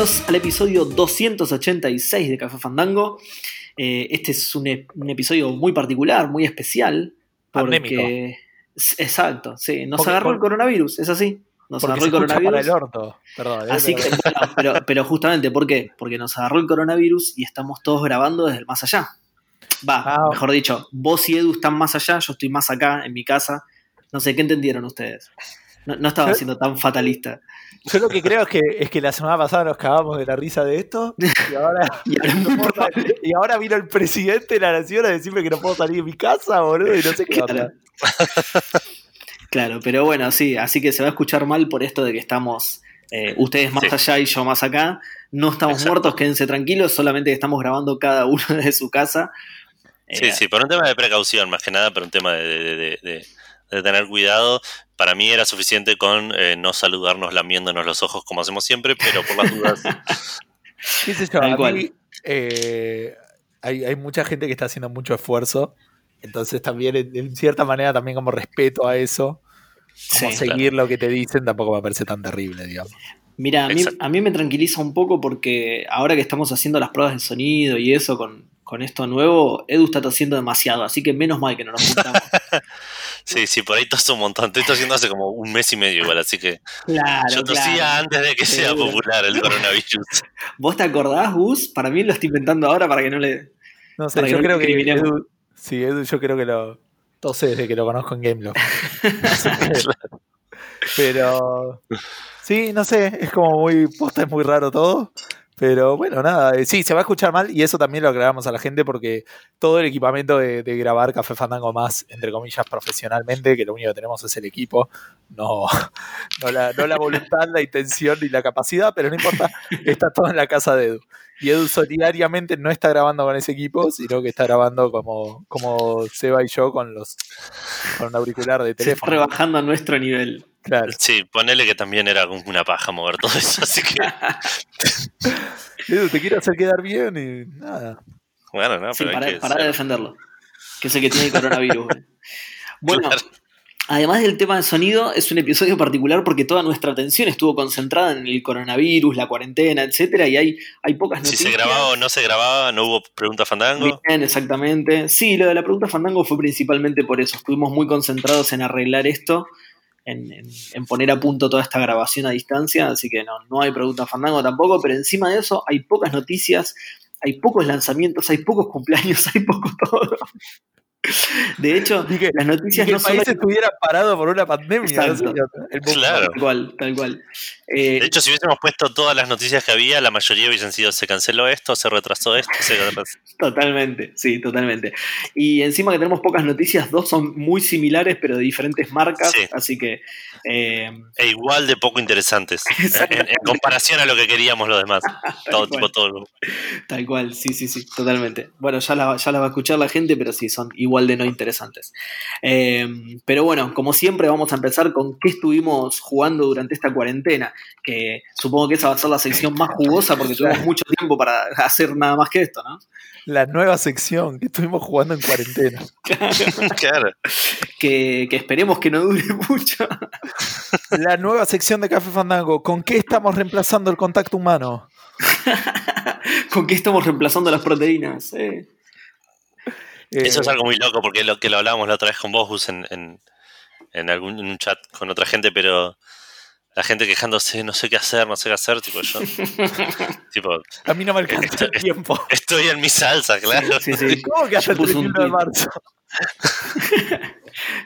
Bienvenidos al episodio 286 de Café Fandango. Eh, este es un, e- un episodio muy particular, muy especial. Porque. Exacto, sí. Nos Porque- agarró el coronavirus, es así. Nos agarró el coronavirus. para el orto. Perdón. eh, Así que, pero- bueno, pero, pero justamente, ¿por qué? Porque nos agarró el coronavirus y estamos todos grabando desde el más allá. Va, Ah. mejor dicho, vos y Edu están más allá, yo estoy más acá, en mi casa. No sé, ¿qué entendieron ustedes? No, no estaba siendo tan fatalista. Yo lo que creo es que, es que la semana pasada nos cagamos de la risa de esto y ahora, Y ahora no salir- y vino el presidente de la nación a decirme que no puedo salir de mi casa, boludo, y no sé qué Claro. Claro, pero bueno, sí, así que se va a escuchar mal por esto de que estamos eh, ustedes más Sí. allá y yo más acá. No estamos Exacto. muertos, quédense tranquilos, solamente que estamos grabando cada uno desde su casa. Sí, Eh, sí, por un tema de precaución, más que nada, pero un tema de, de- de- de- tener cuidado. Para mí era suficiente con eh, no saludarnos lamiéndonos los ojos como hacemos siempre, pero por las dudas. ¿Qué sé yo? A mí, eh, hay, hay mucha gente que está haciendo mucho esfuerzo, entonces también en, en cierta manera también como respeto a eso, como sí. seguir lo que te dicen tampoco me parece tan terrible, digamos. Mira, a mí, a mí me tranquiliza un poco porque ahora que estamos haciendo las pruebas de sonido y eso con, con esto nuevo, Edu está tosiendo demasiado, así que menos mal que no nos juntamos. Sí, sí, por ahí toso un montón. Estoy tosiendo hace como un mes y medio igual, así que claro, yo tosía claro. antes de que sea popular el coronavirus. ¿Vos te acordás, Gus? Para mí lo estoy inventando ahora para que no le... No sé, yo no creo que. Edu, sí, Edu yo creo que lo tose desde que lo conozco en que- pero sí, no sé, es como muy posta, es muy raro todo. Pero bueno, nada, eh, sí, se va a escuchar mal y eso también lo aclaramos a la gente porque todo el equipamiento de, de grabar Café Fandango más, entre comillas, profesionalmente, que lo único que tenemos es el equipo, no, no, la, no la voluntad, la intención ni la capacidad, pero no importa, está todo en la casa de Edu. Y Edu solidariamente no está grabando con ese equipo, sino que está grabando como, como Seba y yo con los con un auricular de Se está teléfono. rebajando a nuestro nivel. Claro. Sí, ponele que también era una paja mover todo eso, así que Edu, te quiero hacer quedar bien y nada. bueno, no, Sí, pero hay para, que para de defenderlo. Que es el que tiene el coronavirus. güey. Bueno, Claro. además del tema de sonido, es un episodio particular porque toda nuestra atención estuvo concentrada en el coronavirus, la cuarentena, etcétera, y hay, hay pocas Si noticias. se grababa o no se grababa, no hubo pregunta fandango. Bien, exactamente. Sí, lo de la pregunta Fandango fue principalmente por eso. Estuvimos muy concentrados en arreglar esto, en, en- en poner a punto toda esta grabación a distancia, así que no, no hay pregunta Fandango tampoco, pero encima de eso hay pocas noticias, hay pocos lanzamientos, hay pocos cumpleaños, hay poco todo. De hecho, Y que, las y noticias que no el país solo... estuviera parado por una pandemia. no el mundo. Claro. Tal cual, tal cual. Eh, De hecho, si hubiésemos puesto todas las noticias que había, la mayoría hubiesen sido se canceló esto, se retrasó esto, se retrasó. Totalmente, sí, totalmente. Y encima que tenemos pocas noticias, dos son muy similares, pero de diferentes marcas, Sí. así que... eh, E igual de poco interesantes en, en comparación a lo que queríamos los demás. Todo, cual. tipo, todo. Tal cual, sí, sí, sí, totalmente. Bueno, ya la, ya la va a escuchar la gente, pero sí, son igual de no interesantes. Eh, pero bueno, como siempre, vamos a empezar con qué estuvimos jugando durante esta cuarentena, que supongo que esa va a ser la sección más jugosa porque tuvimos mucho tiempo para hacer nada más que esto, ¿no? La nueva sección que estuvimos jugando en cuarentena. Claro. Que, que esperemos que no dure mucho. La nueva sección de Café Fandango. ¿Con qué estamos reemplazando el contacto humano? ¿Con qué estamos reemplazando las proteínas? Eh, Eso es algo muy loco porque lo que lo hablábamos la otra vez con vos, en, en, en algún en un chat con otra gente, pero la gente quejándose, no sé qué hacer, no sé qué hacer, tipo yo. tipo, A mí no me alcanza el tiempo. estoy en mi salsa, claro. Sí, sí. ¿Cómo que hasta el puse un 31 de marzo?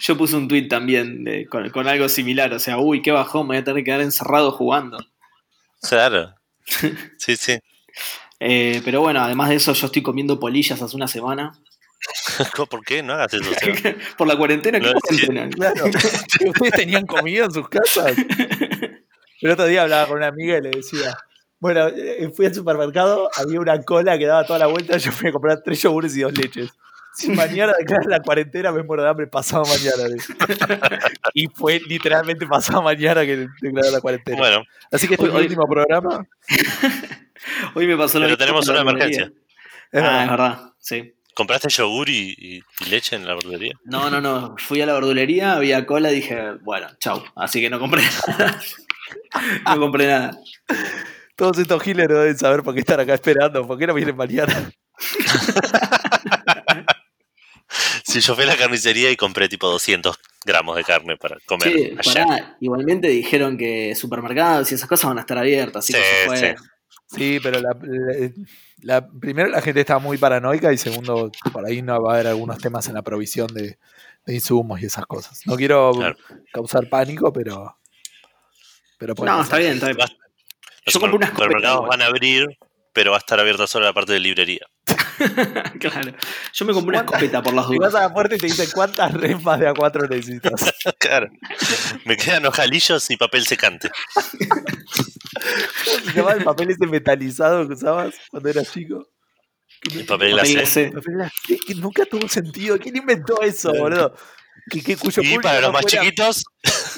Yo puse un tweet también de- con, con algo similar, o sea, uy, qué bajón, me voy a tener que quedar encerrado jugando. Claro. Sí, sí. Eh, pero bueno, además de eso, yo estoy comiendo polillas hace una semana. ¿Por qué? No hagas eso. o sea. Por la cuarentena, ¿qué No, cuarentena? Claro. ¿Ustedes tenían comida en sus casas? El otro día hablaba con una amiga y le decía, bueno, eh, fui al supermercado, había una cola que daba toda la vuelta, yo fui a comprar tres yogures y dos leches. Si mañana declaran la cuarentena, me muero de hambre pasado mañana. Y fue literalmente pasado mañana que declararon la cuarentena. Bueno, Así que este es el último programa. Hoy me pasó lo Pero tenemos la una emergencia. Es Ah, es verdad, sí. ¿Compraste yogur y, y- y leche en la verdulería? No, no, no. Fui a la verdulería, había cola, dije, bueno, chau. Así que no compré nada. no compré nada. Todos estos healers no deben saber por qué están acá esperando, por qué no vienen mañana. Si yo fui a la carnicería y compré tipo 200 gramos de carne para comer Che, ayer. pará, igualmente dijeron que supermercados y esas cosas van a estar abiertas, así que Sí, se fue. sí. Sí, pero la, la- la- primero la gente está muy paranoica y segundo, por ahí no va a haber algunos temas en la provisión de, de insumos y esas cosas. No quiero Claro. causar pánico, pero. pero No, pasar. está bien, está bien. Los Yo compré supermercados igual. van a abrir, pero va a estar abierta solo la parte de librería. claro. Yo me compré una ¿Cuántas- escopeta por las Y vas dudas. a la puerta y te dicen cuántas remas de A4 necesitas. Claro. Me quedan ojalillos y papel secante. ¿Cómo se llama el papel ese metalizado que usabas cuando eras chico? El papel glacé. que nunca tuvo sentido. ¿Quién inventó eso, boludo? Cuyo Y para los no más fuera- chiquitos,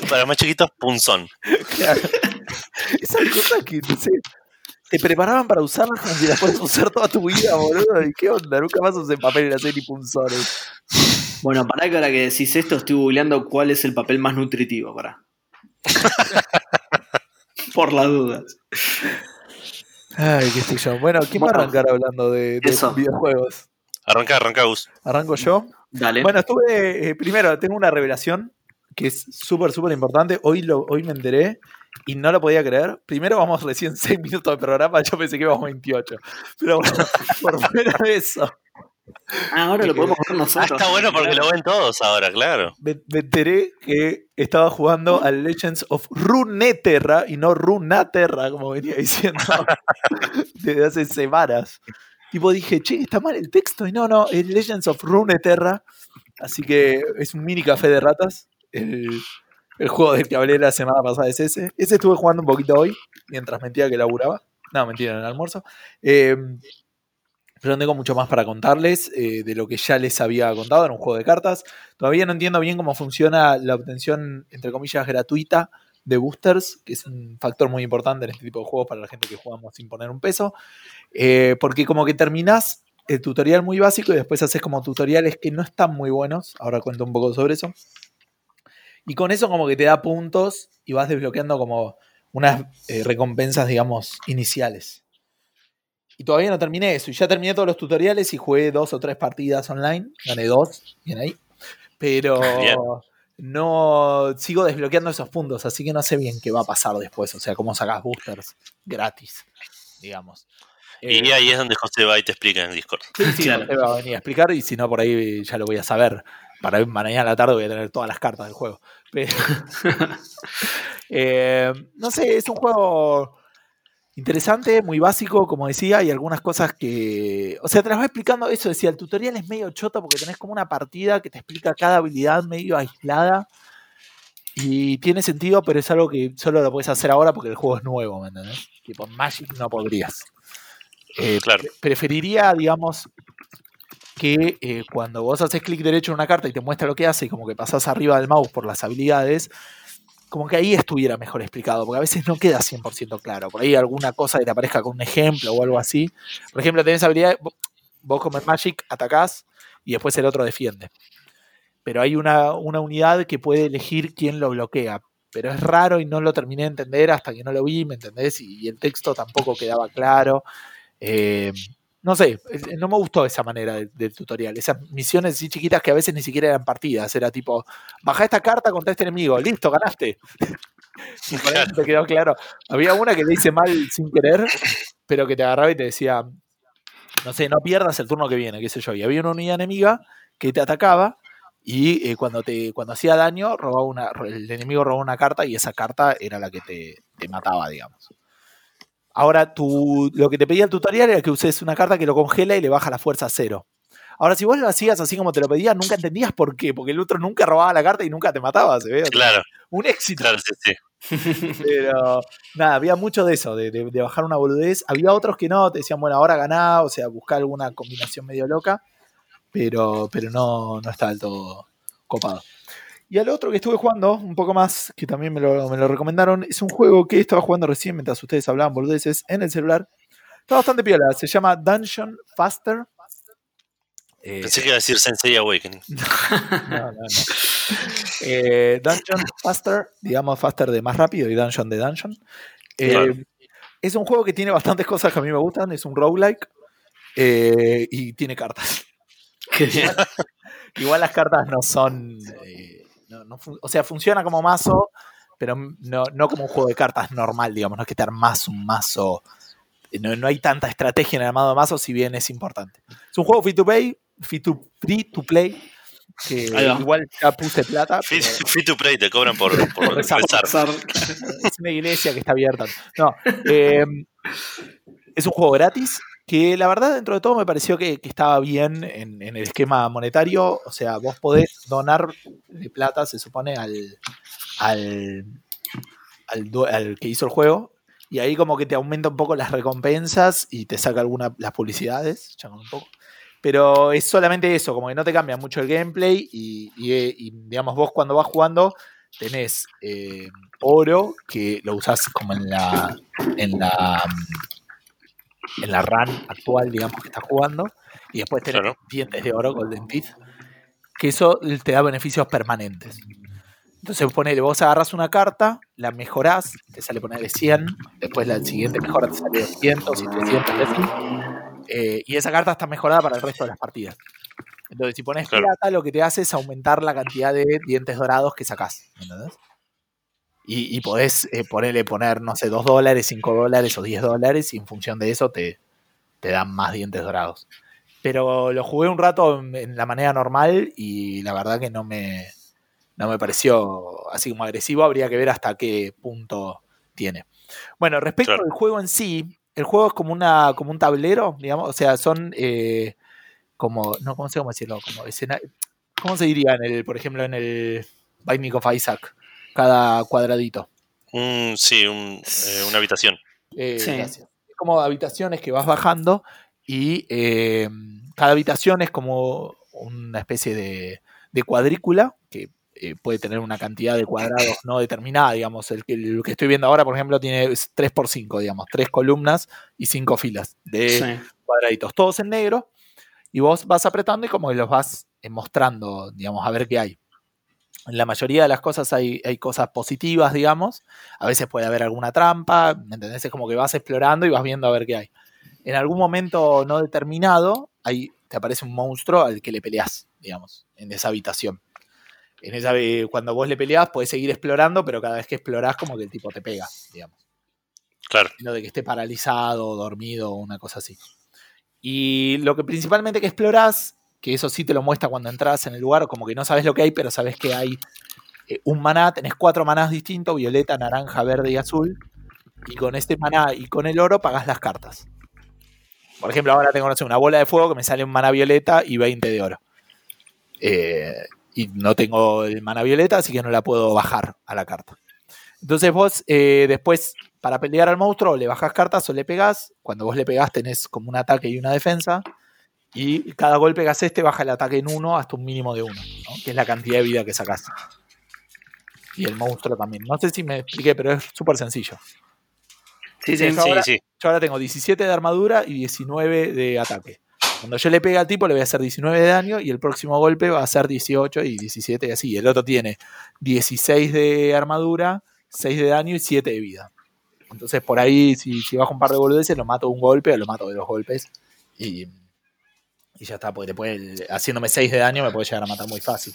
para los más chiquitos, punzón. Claro. Esas cosas que, no sé, te preparaban para usarlas como si las puedes usar toda tu vida, boludo. ¿Y qué onda? Nunca más usé papel glacé ni punzones. Bueno, pará que ahora que decís esto, estoy googleando cuál es el papel más nutritivo, pará. por las dudas. Ay, qué sé yo. Bueno, ¿quién va a arrancar hablando de, videojuegos? Arranca, arranca, Gus. ¿Arranco yo? Dale. Bueno, estuve. eh, primero, tengo una revelación que es súper, súper importante. Hoy, lo, hoy me enteré y no lo podía creer. Primero, vamos recién 6 minutos de programa. Yo pensé que íbamos 28. Pero bueno, por fuera de eso, ah, ahora lo podemos ver Ah, nosotros. está bueno porque lo ven todos ahora, claro. me, me enteré que estaba jugando al Legends of Runeterra y no Runaterra, como venía diciendo desde hace semanas. Tipo, dije, che, está mal el texto. Y no, no, es Legends of Runeterra. Así que es un mini café de ratas. El, el juego del que hablé la semana pasada es ese. Ese estuve jugando un poquito hoy, mientras mentía que laburaba. No, mentira, en el almuerzo. Eh, pero no tengo mucho más para contarles eh, de lo que ya les había contado en un juego de cartas. Todavía no entiendo bien cómo funciona la obtención, entre comillas, gratuita de boosters, que es un factor muy importante en este tipo de juegos para la gente que jugamos sin poner un peso. Eh, porque como que terminás el tutorial muy básico y después haces como tutoriales que no están muy buenos. Ahora cuento un poco sobre eso. Y con eso como que te da puntos y vas desbloqueando como unas eh, recompensas, digamos, iniciales. Y todavía no terminé eso. Y ya terminé todos los tutoriales y jugué dos o tres partidas online. Gané dos, bien ahí. Pero Bien. no sigo desbloqueando esos puntos, así que no sé bien qué va a pasar después. O sea, cómo sacas boosters gratis, digamos. Y Eh, ahí es donde José va y te explica en Discord. Sí, sí, Claro. te va a venir a explicar y si no, por ahí ya lo voy a saber. Para mañana a la tarde voy a tener todas las cartas del juego. Pero- Eh, no sé, es un juego interesante, muy básico, como decía, y algunas cosas que. O sea, te las va explicando eso. Decía, el tutorial es medio choto porque tenés como una partida que te explica cada habilidad medio aislada. Y tiene sentido, pero es algo que solo lo puedes hacer ahora porque el juego es nuevo, ¿me entendés? Tipo, Magic no podrías. Eh, Claro. pre- Preferiría, digamos, que eh, cuando vos haces clic derecho en una carta y te muestra lo que hace y como que pasás arriba del mouse por las habilidades, como que ahí estuviera mejor explicado, porque a veces no queda 100% claro. Por ahí alguna cosa que te aparezca con un ejemplo o algo así. Por ejemplo, tenés habilidad, vo- vos como en Magic atacás y después el otro defiende. Pero hay una, una unidad que puede elegir quién lo bloquea. Pero es raro y no lo terminé de entender hasta que no lo vi, ¿me entendés? Y, y el texto tampoco quedaba claro. Eh, no sé, eh, no me gustó esa manera del, tutorial. Esas misiones así chiquitas que a veces ni siquiera eran partidas. Era tipo, baja esta carta contra este enemigo, listo, ganaste. Y por no te quedó claro. Había una que le hice mal sin querer, pero que te agarraba y te decía, no sé, no pierdas el turno que viene, qué sé yo. Y había una unidad enemiga que te atacaba y eh, cuando te cuando hacía daño, robaba una, el enemigo robaba una carta y esa carta era la que te, te mataba, digamos. Ahora, tú, lo que te pedía el tutorial era que uses una carta que lo congela y le baja la fuerza a cero. Ahora, si vos lo hacías así como te lo pedía, nunca entendías por qué, porque el otro nunca robaba la carta y nunca te mataba, ¿se ve? Claro, Un éxito. claro, sí, sí. Pero nada, había mucho de eso, de, de- de bajar una boludez. Había otros que no, te decían, bueno, ahora ganá, o sea, buscar alguna combinación medio loca, pero, pero no, no está del todo copado. Y al otro que estuve jugando, un poco más, que también me lo, me lo recomendaron, es un juego que estaba jugando recién mientras ustedes hablaban boludeces en el celular. Está bastante piola, se llama Dungeon Faster. Eh, Pensé que iba a decir Sensei Awakening. no, no, no. Eh, dungeon Faster, digamos Faster de más rápido y Dungeon de Dungeon. Eh, Claro. Es un juego que tiene bastantes cosas que a mí me gustan. Es un roguelike eh, y tiene cartas. Igual las cartas no son. eh, no- no o sea, funciona como mazo, pero no, no como un juego de cartas normal, digamos. No es que te armas un mazo. No, no hay tanta estrategia en el armado de mazo, si bien es importante. Es un juego free to play, free to, free to play, que igual ya puse plata. Free, pero- free to play, te cobran por, por rezar. rezar. Pasar- es una iglesia que está abierta. No, eh, es un juego gratis que la verdad dentro de todo me pareció que, que estaba bien en, en el esquema monetario. O sea, vos podés donar plata, se supone, al, al, al, que hizo el juego. Y ahí como que te aumenta un poco las recompensas y te saca algunas las publicidades, un poco. Pero es solamente eso, como que no te cambia mucho el gameplay y, eh, digamos vos cuando vas jugando tenés eh, oro que lo usás como en la en la run actual digamos que estás jugando y después Claro. dientes de oro golden teeth que eso te da beneficios permanentes entonces ponele vos agarras una carta la mejorás te sale ponerle 100 después la siguiente mejora te sale 200 y 300 y así Eh, y esa carta está mejorada para el resto de las partidas entonces si pones Claro. plata lo que te hace es aumentar la cantidad de dientes dorados que sacás ¿me ¿entendés? Y, y podés eh, ponerle, poner, no sé, 2 dólares, 5 dólares o 10 dólares y en función de eso te, te dan más dientes dorados. Pero lo jugué un rato en, en la manera normal y la verdad que no me, no me pareció así como agresivo. Habría que ver hasta qué punto tiene. Bueno, respecto Claro. al juego en sí, el juego es como, una, como un tablero, digamos, o sea, son eh, como, no, ¿cómo sé cómo decirlo? Como escena, ¿Cómo se diría, en el, por ejemplo, en el Binding of Isaac? Cada cuadradito. Un- sí, un- eh, una habitación. Eh, Sí. gracias. Es como habitaciones que vas bajando y eh, cada habitación es como una especie de, de cuadrícula que eh, puede tener una cantidad de cuadrados no determinada, digamos. El que, el que estoy viendo ahora, por ejemplo, tiene 3x5, digamos, tres columnas y cinco filas de Sí. cuadraditos, todos en negro, y vos vas apretando y como que los vas mostrando, digamos, a ver qué hay. En la mayoría de las cosas hay, hay cosas positivas, digamos. A veces puede haber alguna trampa, ¿me entendés? Es como que vas explorando y vas viendo a ver qué hay. En algún momento no determinado, ahí te aparece un monstruo al que le peleás, digamos, en esa habitación. En esa, eh, cuando vos le peleás, podés seguir explorando, pero cada vez que explorás, como que el tipo te pega, digamos Claro. no de que esté paralizado, dormido una cosa así. Y lo que principalmente que explorás, que eso sí te lo muestra cuando entras en el lugar, como que no sabes lo que hay, pero sabes que hay eh, un maná, tenés cuatro manás distintos, violeta, naranja, verde y azul, y con este maná y con el oro pagás las cartas. Por ejemplo, ahora tengo no sé, una bola de fuego que me sale un maná violeta y 20 de oro. Eh, y no tengo el maná violeta, así que no la puedo bajar a la carta. Entonces vos eh, después, para pelear al monstruo, le bajás cartas o le pegás. Cuando vos le pegás tenés como un ataque y una defensa. Y cada golpe que haces te baja el ataque en uno hasta un mínimo de uno, ¿no? que es la cantidad de vida que sacás. Y el monstruo también. No sé si me expliqué, pero es súper sencillo. Sí, Sí, sí. Ahora- Sí, sí. Yo ahora tengo 17 de armadura y 19 de ataque. Cuando yo le pegue al tipo le voy a hacer 19 de daño y el próximo golpe va a ser 18 y 17 y así. El otro tiene 16 de armadura, 6 de daño y 7 de vida. Entonces por ahí si, si bajo un par de boludeces lo mato de un golpe o lo mato de dos golpes y, y ya está, porque te puede, haciéndome 6 de daño me puede llegar a matar muy fácil.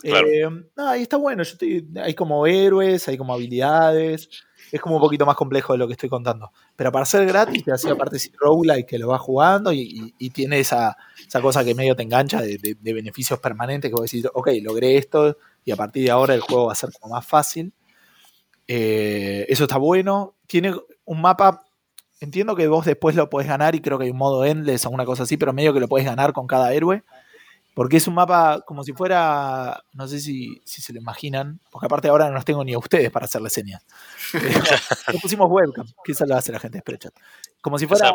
Claro. Eh, y está bueno, yo estoy- hay como héroes, hay como habilidades, es como un poquito más complejo de lo que estoy contando. Pero para ser gratis, te hacía aparte si roguelike que lo vas jugando y, y- y tiene esa, esa cosa que medio te engancha de, de- de beneficios permanentes que vos decís, ok, logré esto y a partir de ahora el juego va a ser como más fácil. Eh, eso está bueno. Tiene un mapa, entiendo que vos después lo podés ganar y creo que hay un modo endless o una cosa así, pero medio que lo podés ganar con cada héroe. Porque es un mapa como si fuera, no sé si, si se lo imaginan, porque aparte ahora no los tengo ni a ustedes para hacerle señas. Le pusimos webcam, que eso lo hace la gente de Spreadshot. Como si O fuera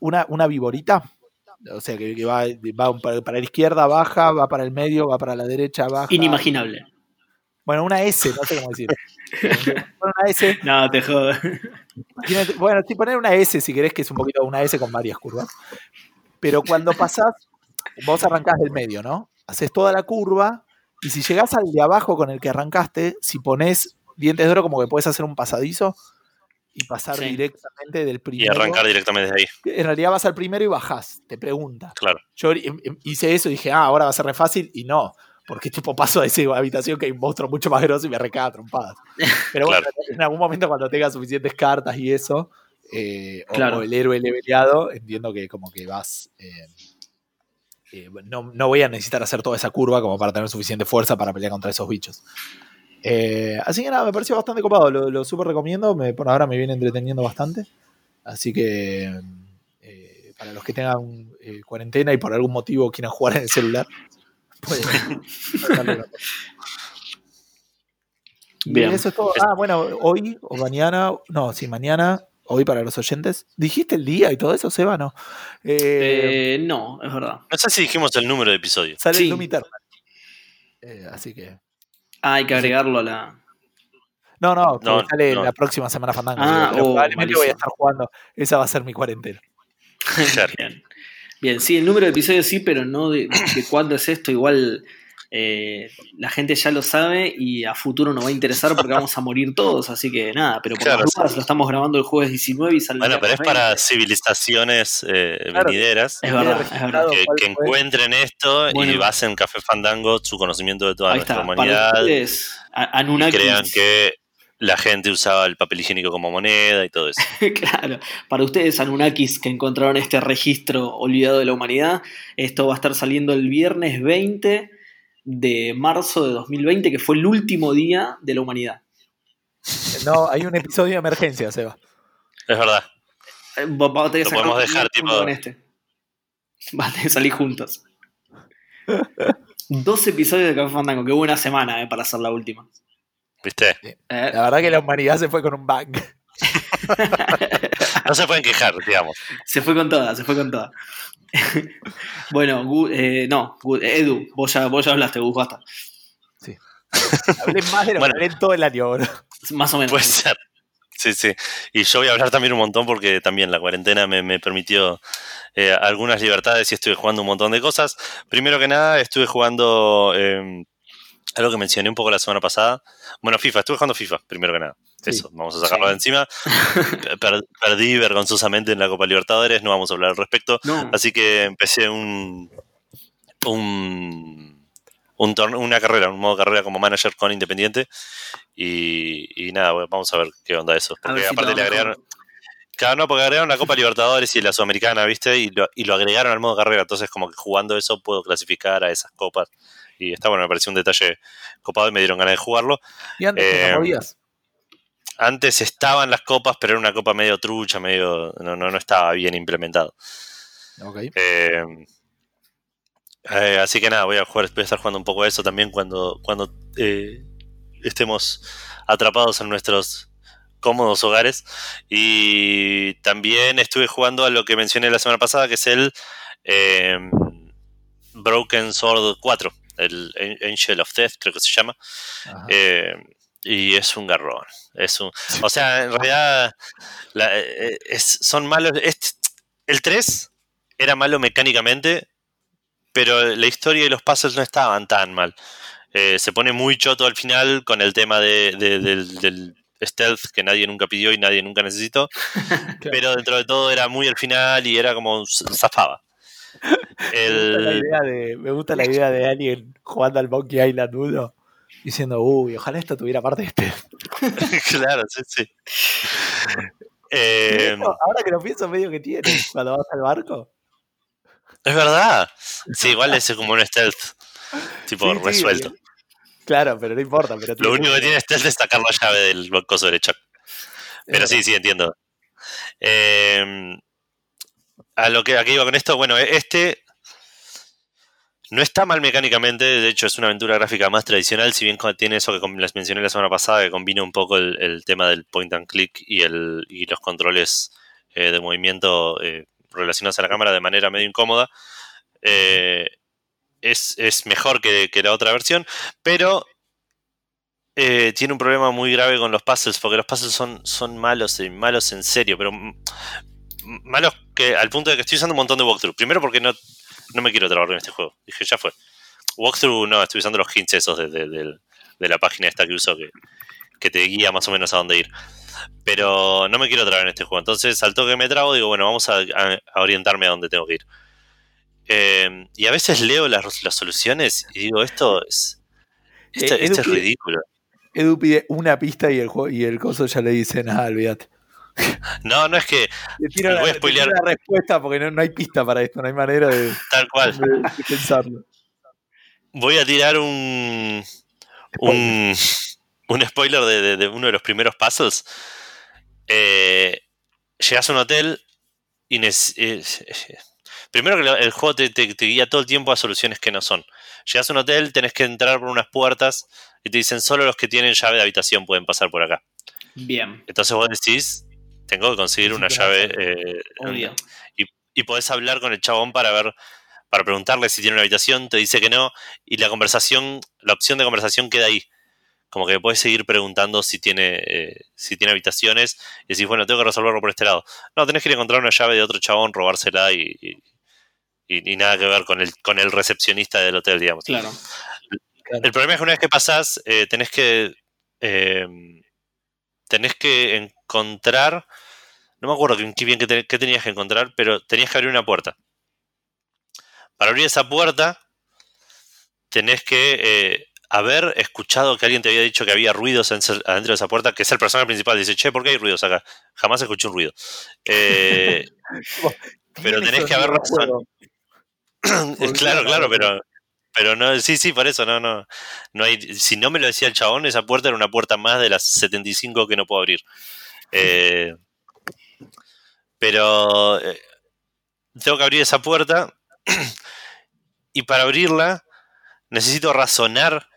una, una viborita. O sea, que, que va, va para, para la izquierda, baja, va para el medio, va para la derecha, baja. Inimaginable. Bueno, una S, no sé cómo decir. Una S. No, te jodo. Bueno, sí, poner una S si querés, que es un poquito una S con varias curvas. Pero cuando pasás, vos arrancás del medio, ¿no? Haces toda la curva y si llegás al de abajo con el que arrancaste, si pones dientes de oro como que puedes hacer un pasadizo, y pasar Sí. directamente del Y primero. arrancar directamente desde ahí. En realidad vas al primero y bajás, te pregunta. Claro. Yo hice eso y dije, ah, ahora va a ser re fácil, y no. Porque tipo paso a esa habitación que hay un monstruo mucho más grosso y me recaga trompadas. Pero bueno, en algún momento cuando tengas suficientes cartas y eso, eh, o- Claro. o, el héroe leveleado, entiendo que como que vas. eh, eh, no, no voy a necesitar hacer toda esa curva como para tener suficiente fuerza para pelear contra esos bichos. Así que nada, me pareció bastante copado, lo, lo súper recomiendo, me, por ahora me viene entreteniendo bastante. Así que para los que tengan cuarentena y por algún motivo quieran jugar en el celular, darle una y Bien. eso es todo. Ah, bueno, hoy o mañana, no, sí, mañana, hoy para los oyentes. ¿Dijiste el día y todo eso, Seba? No. Eh, Eh, no, es verdad. No sé si dijimos el número de episodios. sale sí. el Doom. Eh, así que. Ah, hay que agregarlo a la. No, no, No, sale no. la próxima semana Fandango. Ah, oh, probablemente voy a estar jugando. Esa va a ser mi cuarentena. Claro. Bien. Bien, sí, el número de episodios sí, pero no de, de cuándo es esto. Igual eh, la gente ya lo sabe y a futuro nos va a interesar porque vamos a morir todos. Así que nada, pero por Claro, las sí. lo estamos grabando el jueves 19 y sale Bueno, pero es para 20. civilizaciones eh, Claro. venideras Es verdad, es verdad. que, encuentren esto y basen en Café Fandango su conocimiento de toda Ahí nuestra está. Para humanidad ustedes, a- y crean que la gente usaba el papel higiénico como moneda y todo eso. claro, para ustedes, Anunnakis, que encontraron este registro olvidado de la humanidad, esto va a estar saliendo el viernes 20 de marzo de 2020, que fue el último día de la humanidad. No, hay un episodio de emergencia, Seba. Es verdad. Eh, va- va a tener que Lo podemos dejar, tipo- con este. Va a tener que salir juntos. Dos episodios de Café Fandango, qué buena semana eh, para hacer la última. ¿Viste? Eh, La verdad que la humanidad se fue con un bang. No se pueden quejar, digamos. se fue con toda, se fue con toda. bueno, Gu- eh, no, Gu- Edu, vos ya, vos ya hablaste, Gus, basta. Hablé más de lo Bueno. que hablé en todo el año, bro. Más o menos. Puede ser. Sí, sí. Y yo voy a hablar también un montón porque también la cuarentena me, me permitió eh, algunas libertades y estuve jugando un montón de cosas. Primero que nada, estuve jugando eh, algo que mencioné un poco la semana pasada. Bueno, FIFA, estuve jugando FIFA, primero que nada. Sí. Eso, vamos a sacarlo Sí. de encima. Per- perdí vergonzosamente en la Copa Libertadores, no vamos a hablar al respecto. No, Así que empecé un, un, un una carrera, un modo carrera como manager con Independiente. Y, y nada, bueno, vamos a ver qué onda eso. Porque si aparte le agregaron. Claro, no, porque agregaron la Copa Libertadores y la Sudamericana, ¿viste? Y lo, y lo agregaron al modo carrera. Entonces, como que jugando eso puedo clasificar a esas copas. Y está bueno, me pareció un detalle copado y me dieron ganas de jugarlo. Y antes Eh, no podías. Antes estaban las copas, pero era una copa medio trucha, medio. No, no, no estaba bien implementado. Ok. Eh, eh, así que nada, voy a jugar, voy a estar jugando un poco a eso también cuando, cuando eh, estemos atrapados en nuestros cómodos hogares. Y también estuve jugando a lo que mencioné la semana pasada, que es el eh, Broken Sword 4, el Angel of Death, creo que se llama. Eh, y es un garrón. Es un, o sea, en realidad la- eh, es- son malos. es- el 3 era malo mecánicamente, pero la historia y los puzzles no estaban tan mal. Eh, se pone muy choto al final con el tema de- de- del, del stealth que nadie nunca pidió y nadie nunca necesitó. Pero dentro de todo era muy al final y era como z- Me gusta, la idea de, me gusta la idea de alguien jugando al Monkey Island 1 diciendo, uy, ojalá esto tuviera parte de este. claro, sí, sí. Eh, Ahora que lo pienso, medio que tiene cuando vas al barco. Es verdad. Sí, igual es como un stealth. Tipo Sí, sí, resuelto. Claro, pero no importa. Pero Lo único que tiene stealth es sacar la llave del coso derecho. Pero sí, sí, entiendo. Eh, a lo que a qué iba con esto, bueno, este no está mal mecánicamente, de hecho es una aventura gráfica más tradicional, si bien tiene eso que les mencioné la semana pasada, que combina un poco el, tema del point and click y, el, y los controles eh, de movimiento eh, relacionados a la cámara de manera medio incómoda. Eh, es, es mejor que, que la otra versión, pero tiene un problema muy grave con los puzzles, porque los puzzles son, son malos malos en serio, pero malos que al punto de que estoy usando un montón de walkthrough. Primero porque no, no me quiero trabar en este juego. Dije, ya fue. Walkthrough no, estoy usando los hints esos de, de- la página esta que uso que, que te guía más o menos a dónde ir. Pero no me quiero trabar en este juego. Entonces, al toque me trago, digo, bueno, vamos a, a- a orientarme a dónde tengo que ir. Eh, y a veces leo las, las soluciones y digo, esto es. Esto, Eh, esto es ridículo. Edu pide una pista y el, juego, y el coso ya le dice, nada, olvídate. No, no es que Te tiro Les la, voy a te tiro spoilear. la respuesta porque no, no hay pista para esto, no hay manera de, tal cual. de- de pensarlo. Voy a tirar un. un, un spoiler de, de- de uno de los primeros puzzles. Eh, llegas a un hotel y. eh, primero que el juego te, te- te guía todo el tiempo a soluciones que no son. Llegas a un hotel, tenés que entrar por unas puertas y te dicen solo los que tienen llave de habitación pueden pasar por acá. Bien, Entonces vos decís, tengo que conseguir una llave. eh, obvio. y podés hablar con el chabón para ver, para preguntarle si tiene una habitación, te dice que no, y la conversación, la opción de conversación queda ahí. Como que puedes seguir preguntando si tiene, eh, si tiene habitaciones, y decís, bueno, tengo que resolverlo por este lado. No, tenés que ir a encontrar una llave de otro chabón, robársela y, y, y- y nada que ver con el, con el recepcionista del hotel, digamos. Claro. El problema es que una vez que pasás, eh, tenés que. eh, tenés que encontrar. No me acuerdo qué, bien que, te- qué tenías que encontrar, pero tenías que abrir una puerta. Para abrir esa puerta, tenés que eh, haber escuchado que alguien te había dicho que había ruidos en- adentro de esa puerta, que es el personaje principal. Dice, che, ¿por qué hay ruidos acá? Jamás escuché un ruido. Eh, pero tenés que haber. Porque claro, claro, pero, pero no, sí, sí, por eso, no, no, no hay, si no me lo decía el chabón, esa puerta era una puerta más de las 75 que no puedo abrir. Eh, pero eh, tengo que abrir esa puerta y para abrirla necesito razonar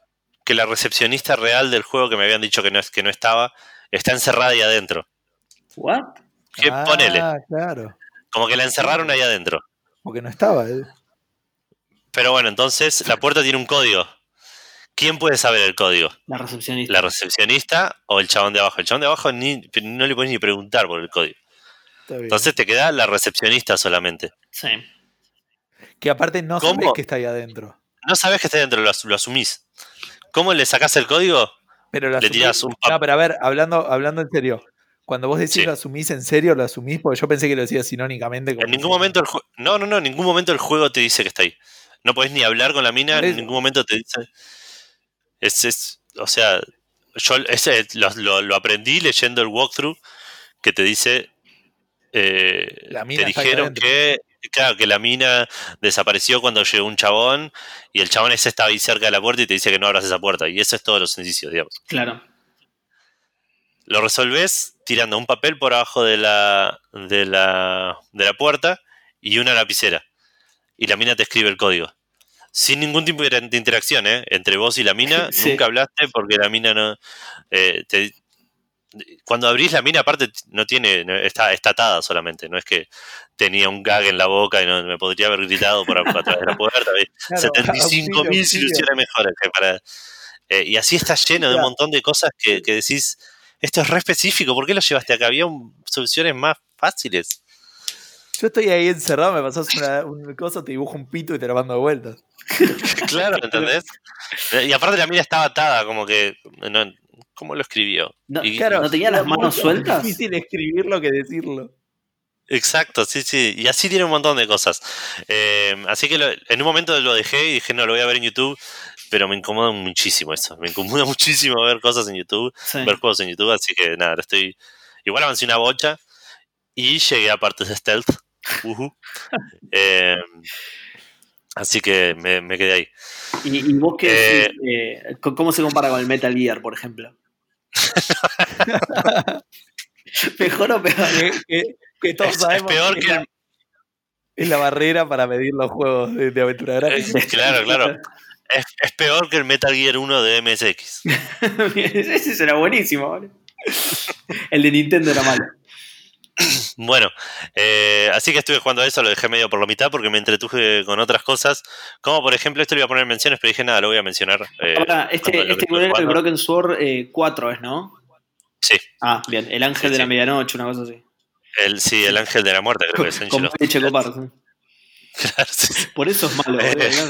que la recepcionista real del juego que me habían dicho que no, es- que no estaba, está encerrada ahí adentro. ¿What? Que ah, ponele, claro. como que la encerraron ahí adentro. Porque no estaba. eh. Pero bueno, entonces la puerta tiene un código. ¿Quién puede saber el código? La recepcionista. ¿La recepcionista o el chabón de abajo? El chabón de abajo ni, no le puedes ni preguntar por el código. Entonces te queda la recepcionista solamente. Sí. que aparte no ¿Cómo? sabes que está ahí adentro. No sabes que está dentro, lo, as- lo asumís. ¿Cómo le sacás el código? Pero lo Le tirás un No, pero a ver, hablando, hablando en serio. Cuando vos decís Sí. lo asumís en serio, lo asumís porque yo pensé que lo decías sinónicamente. como En ningún momento el juego. No, no, no, en ningún momento el juego te dice que está ahí. No podés ni hablar con la mina, en ningún momento te dice. Es, es- o sea, yo ese lo, lo- lo aprendí leyendo el walkthrough que te dice. eh, La mina te dijeron que. Claro, que la mina desapareció cuando llegó un chabón y el chabón ese estaba ahí cerca de la puerta y te dice que no abras esa puerta. Y eso es todos los indicios, digamos. Claro. Lo resolvés tirando un papel por abajo de la, de la, de la puerta y una lapicera. Y la mina te escribe el código. Sin ningún tipo de interacción, ¿eh? Entre vos y la mina. Sí. Nunca hablaste porque la mina no... eh, te- cuando abrís la mina, aparte, no tiene... no- está, está atada solamente. No es que tenía un gag en la boca y no me podría haber gritado por a- a través de la puerta. Claro, 75 mil auxilio, soluciones mejores que para. eh, y así está lleno de un montón de cosas que, que decís, esto es re específico, ¿por qué lo llevaste acá? Había un- soluciones más fáciles. Yo estoy ahí encerrado, me pasas una, un coso, te dibujo un pito y te lo mando de vuelta. claro, ¿entendés? Y aparte la mina estaba atada, como que. no- ¿Cómo lo escribió? No, Y- claro, ¿no tenía las manos sueltas? más difícil escribirlo que decirlo. Exacto, sí, sí. Y así tiene un montón de cosas. Eh, así que lo- en un momento lo dejé y dije, no, lo voy a ver en YouTube. Pero me incomoda muchísimo eso. Me incomoda muchísimo ver cosas en YouTube. Sí. ver juegos en YouTube, así que nada, estoy. Igual avancé una bocha y llegué a partes de stealth. Eh, así que me, me quedé ahí. ¿Y, y vos qué Eh, decís? Eh, c- ¿Cómo se compara con el Metal Gear, por ejemplo? ¿Mejor o peor? Que, que- que todos Es, es sabemos peor es que la, el- es la barrera para medir los juegos de, de aventura gráfica. es- claro, claro. Es, es peor que el Metal Gear 1 de MSX. Ese será buenísimo, ¿vale? El de Nintendo era malo. Bueno, eh, así que estuve jugando a eso, lo dejé medio por la mitad porque me entretuje con otras cosas. Como por ejemplo, esto lo iba a poner en menciones, pero dije nada, lo voy a mencionar. eh, Ahora, este, este modelo del jugando. Broken Sword eh, 4 es, ¿no? Sí, Ah, bien. El ángel Sí, de la medianoche, una cosa así. el, sí, el ángel de la muerte, creo que es Con sí. Claro, sí. Por eso es malo, Eh.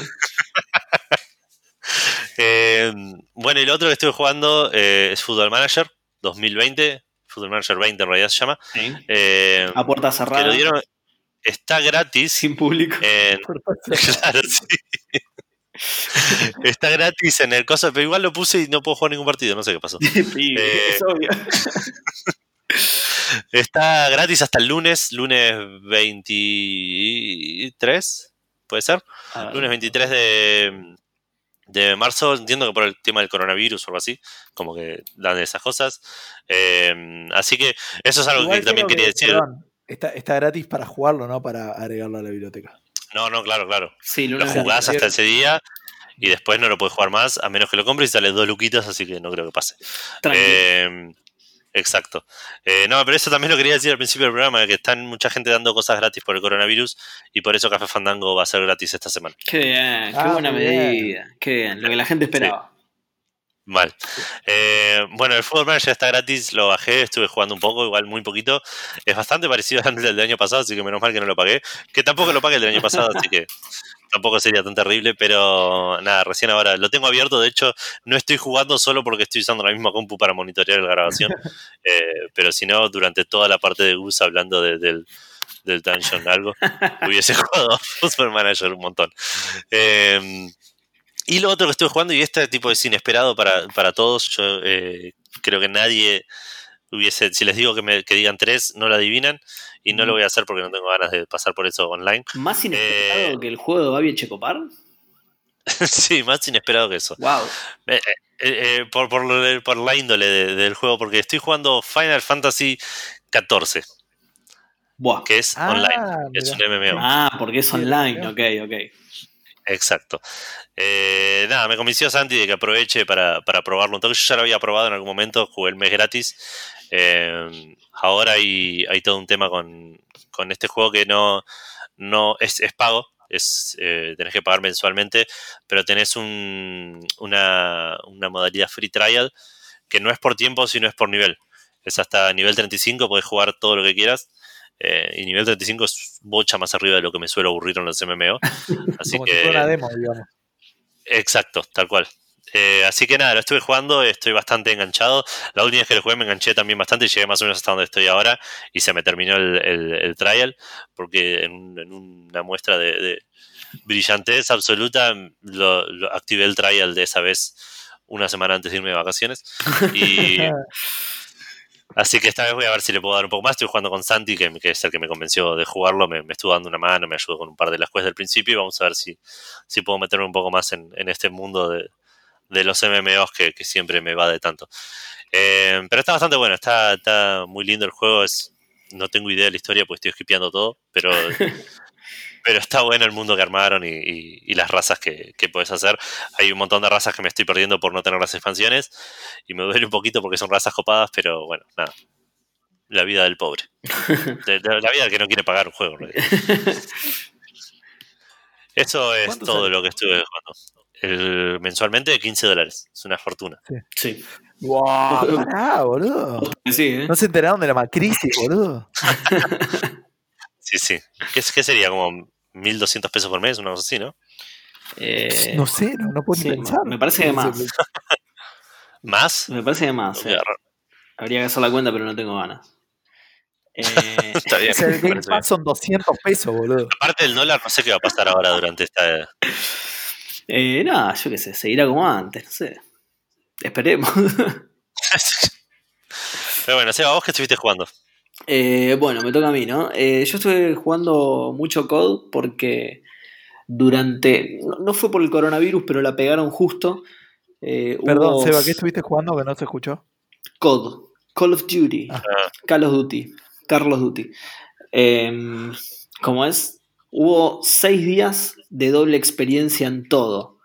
Eh, bueno, y lo otro que estuve jugando es Football Manager 2020. Football Manager 20 en realidad se llama. Sí. Eh, A puerta que cerrada. lo dieron, está gratis Sin público. en, Claro, sí. Está gratis en el coso, pero igual lo puse y no puedo jugar ningún partido, no sé qué pasó. Sí, Eh, es obvio. Está gratis hasta el lunes, lunes 23, ¿puede ser? A ver. Lunes 23 de, de marzo, entiendo que por el tema del coronavirus o algo así, como que dan esas cosas. Eh, así que eso es algo Igual que también quería que, decir. perdón, está, está gratis para jugarlo, no para agregarlo a la biblioteca. No, no, claro, claro. Sí, Lo jugás hasta 23. ese día y después no lo puedes jugar más, a menos que lo compres y sale dos luquitas, así que no creo que pase. Eh, exacto. Eh, no, pero eso también lo quería decir al principio del programa, que están mucha gente dando cosas gratis por el coronavirus y por eso Café Fandango va a ser gratis esta semana. Qué bien, qué Ah, buena muy bien. medida. Qué bien, lo que la gente esperaba. Mal. Eh, bueno, el Football Manager está gratis, lo bajé, estuve jugando un poco, igual muy poquito. Es bastante parecido al del año pasado, así que menos mal que no lo pagué. Que tampoco lo pagué el del año pasado, así que tampoco sería tan terrible, pero nada, recién ahora lo tengo abierto. De hecho, no estoy jugando solo porque estoy usando la misma compu para monitorear la grabación. Eh, pero si no, durante toda la parte de Gus hablando de- del, del Dungeon algo, hubiese jugado Football Manager un montón. Eh, y lo otro que estuve jugando, y este tipo es inesperado para, para todos, yo eh, creo que nadie hubiese, si les digo que, me, que digan tres, no lo adivinan, y no lo voy a hacer porque no tengo ganas de pasar por eso online. Más inesperado Eh, que el juego de Babi Checopar. sí, más inesperado que eso. Wow. Eh, eh, eh, por, por, lo- por la índole de- del juego, porque estoy jugando Final Fantasy XIV, Buah. que es Ah, online, es un. MMO. Ah, porque es online. Ok, ok. Exacto. Eh, nada, me convenció Santi de que aproveche para, para probarlo un toque. Yo ya lo había probado en algún momento, jugué el mes gratis. Eh, ahora hay, hay todo un tema con, con este juego que no, no es, es pago, es, eh, tenés que pagar mensualmente, pero tenés un, una, una modalidad free trial que no es por tiempo, sino es por nivel. Es hasta nivel 35, podés jugar todo lo que quieras. eh, y nivel 35 es bocha más arriba de lo que me suelo aburrir en los MMO. Así Como que. si fuera una demo, digamos. Exacto, tal cual. Eh, así que nada, lo estuve jugando, estoy bastante enganchado. La última vez que lo jugué me enganché también bastante y llegué más o menos hasta donde estoy ahora y se me terminó el, el- el trial porque en, un- en una muestra de, de brillantez absoluta lo, lo- activé el trial de esa vez una semana antes de irme de vacaciones y así que esta vez voy a ver si le puedo dar un poco más. Estoy jugando con Santi, que, que es el que me convenció de jugarlo, me, me estuvo dando una mano, me ayudó con un par de las quests del principio y vamos a ver si, si puedo meterme un poco más en, en este mundo de, de los MMOs que, que siempre me va de tanto. Eh, pero está bastante bueno, está, está muy lindo el juego. Es, no tengo idea de la historia porque estoy skipeando todo, pero, pero está bueno el mundo que armaron y, y- y las razas que, que puedes hacer. Hay un montón de razas que me estoy perdiendo por no tener las expansiones y me duele un poquito porque son razas copadas, pero bueno, nada. La vida del pobre. De- de- la vida del que no quiere pagar un juego. Eso es ¿Cuánto todo sale? lo que estuve jugando. El, mensualmente 15 dólares. Es una fortuna. Sí. ¡Wow! Pará, boludo. Sí, ¿eh? ¿No se enteraron de la macrisis, boludo? Sí, sí. ¿Qué, qué sería? Como 1.200 pesos por mes, una cosa así, ¿no? Eh, no sé, no, no puedo sí, ni pensar. me parece que más. ¿Más? Me parece que más. Eh. Habría que hacer la cuenta, pero no tengo ganas. Eh, Está bien. O sea, el me Game. Pass son 200 pesos, boludo. Aparte del dólar, no sé qué va a pasar ahora durante esta. Eh, nada, yo qué sé, seguirá como antes, no sé. Esperemos. Pero bueno, Seba, vos que estuviste jugando. Eh, bueno, me toca a mí, ¿no? Eh, yo estuve jugando mucho COD porque durante. No, no fue por el coronavirus, pero la pegaron justo. Eh, Perdón, hubo Seba, ¿qué estuviste jugando que no se escuchó? COD, Call of Duty, Ah. Call of Duty, Carlos Duty. Em, ¿Cómo es? Hubo seis días de doble experiencia en todo.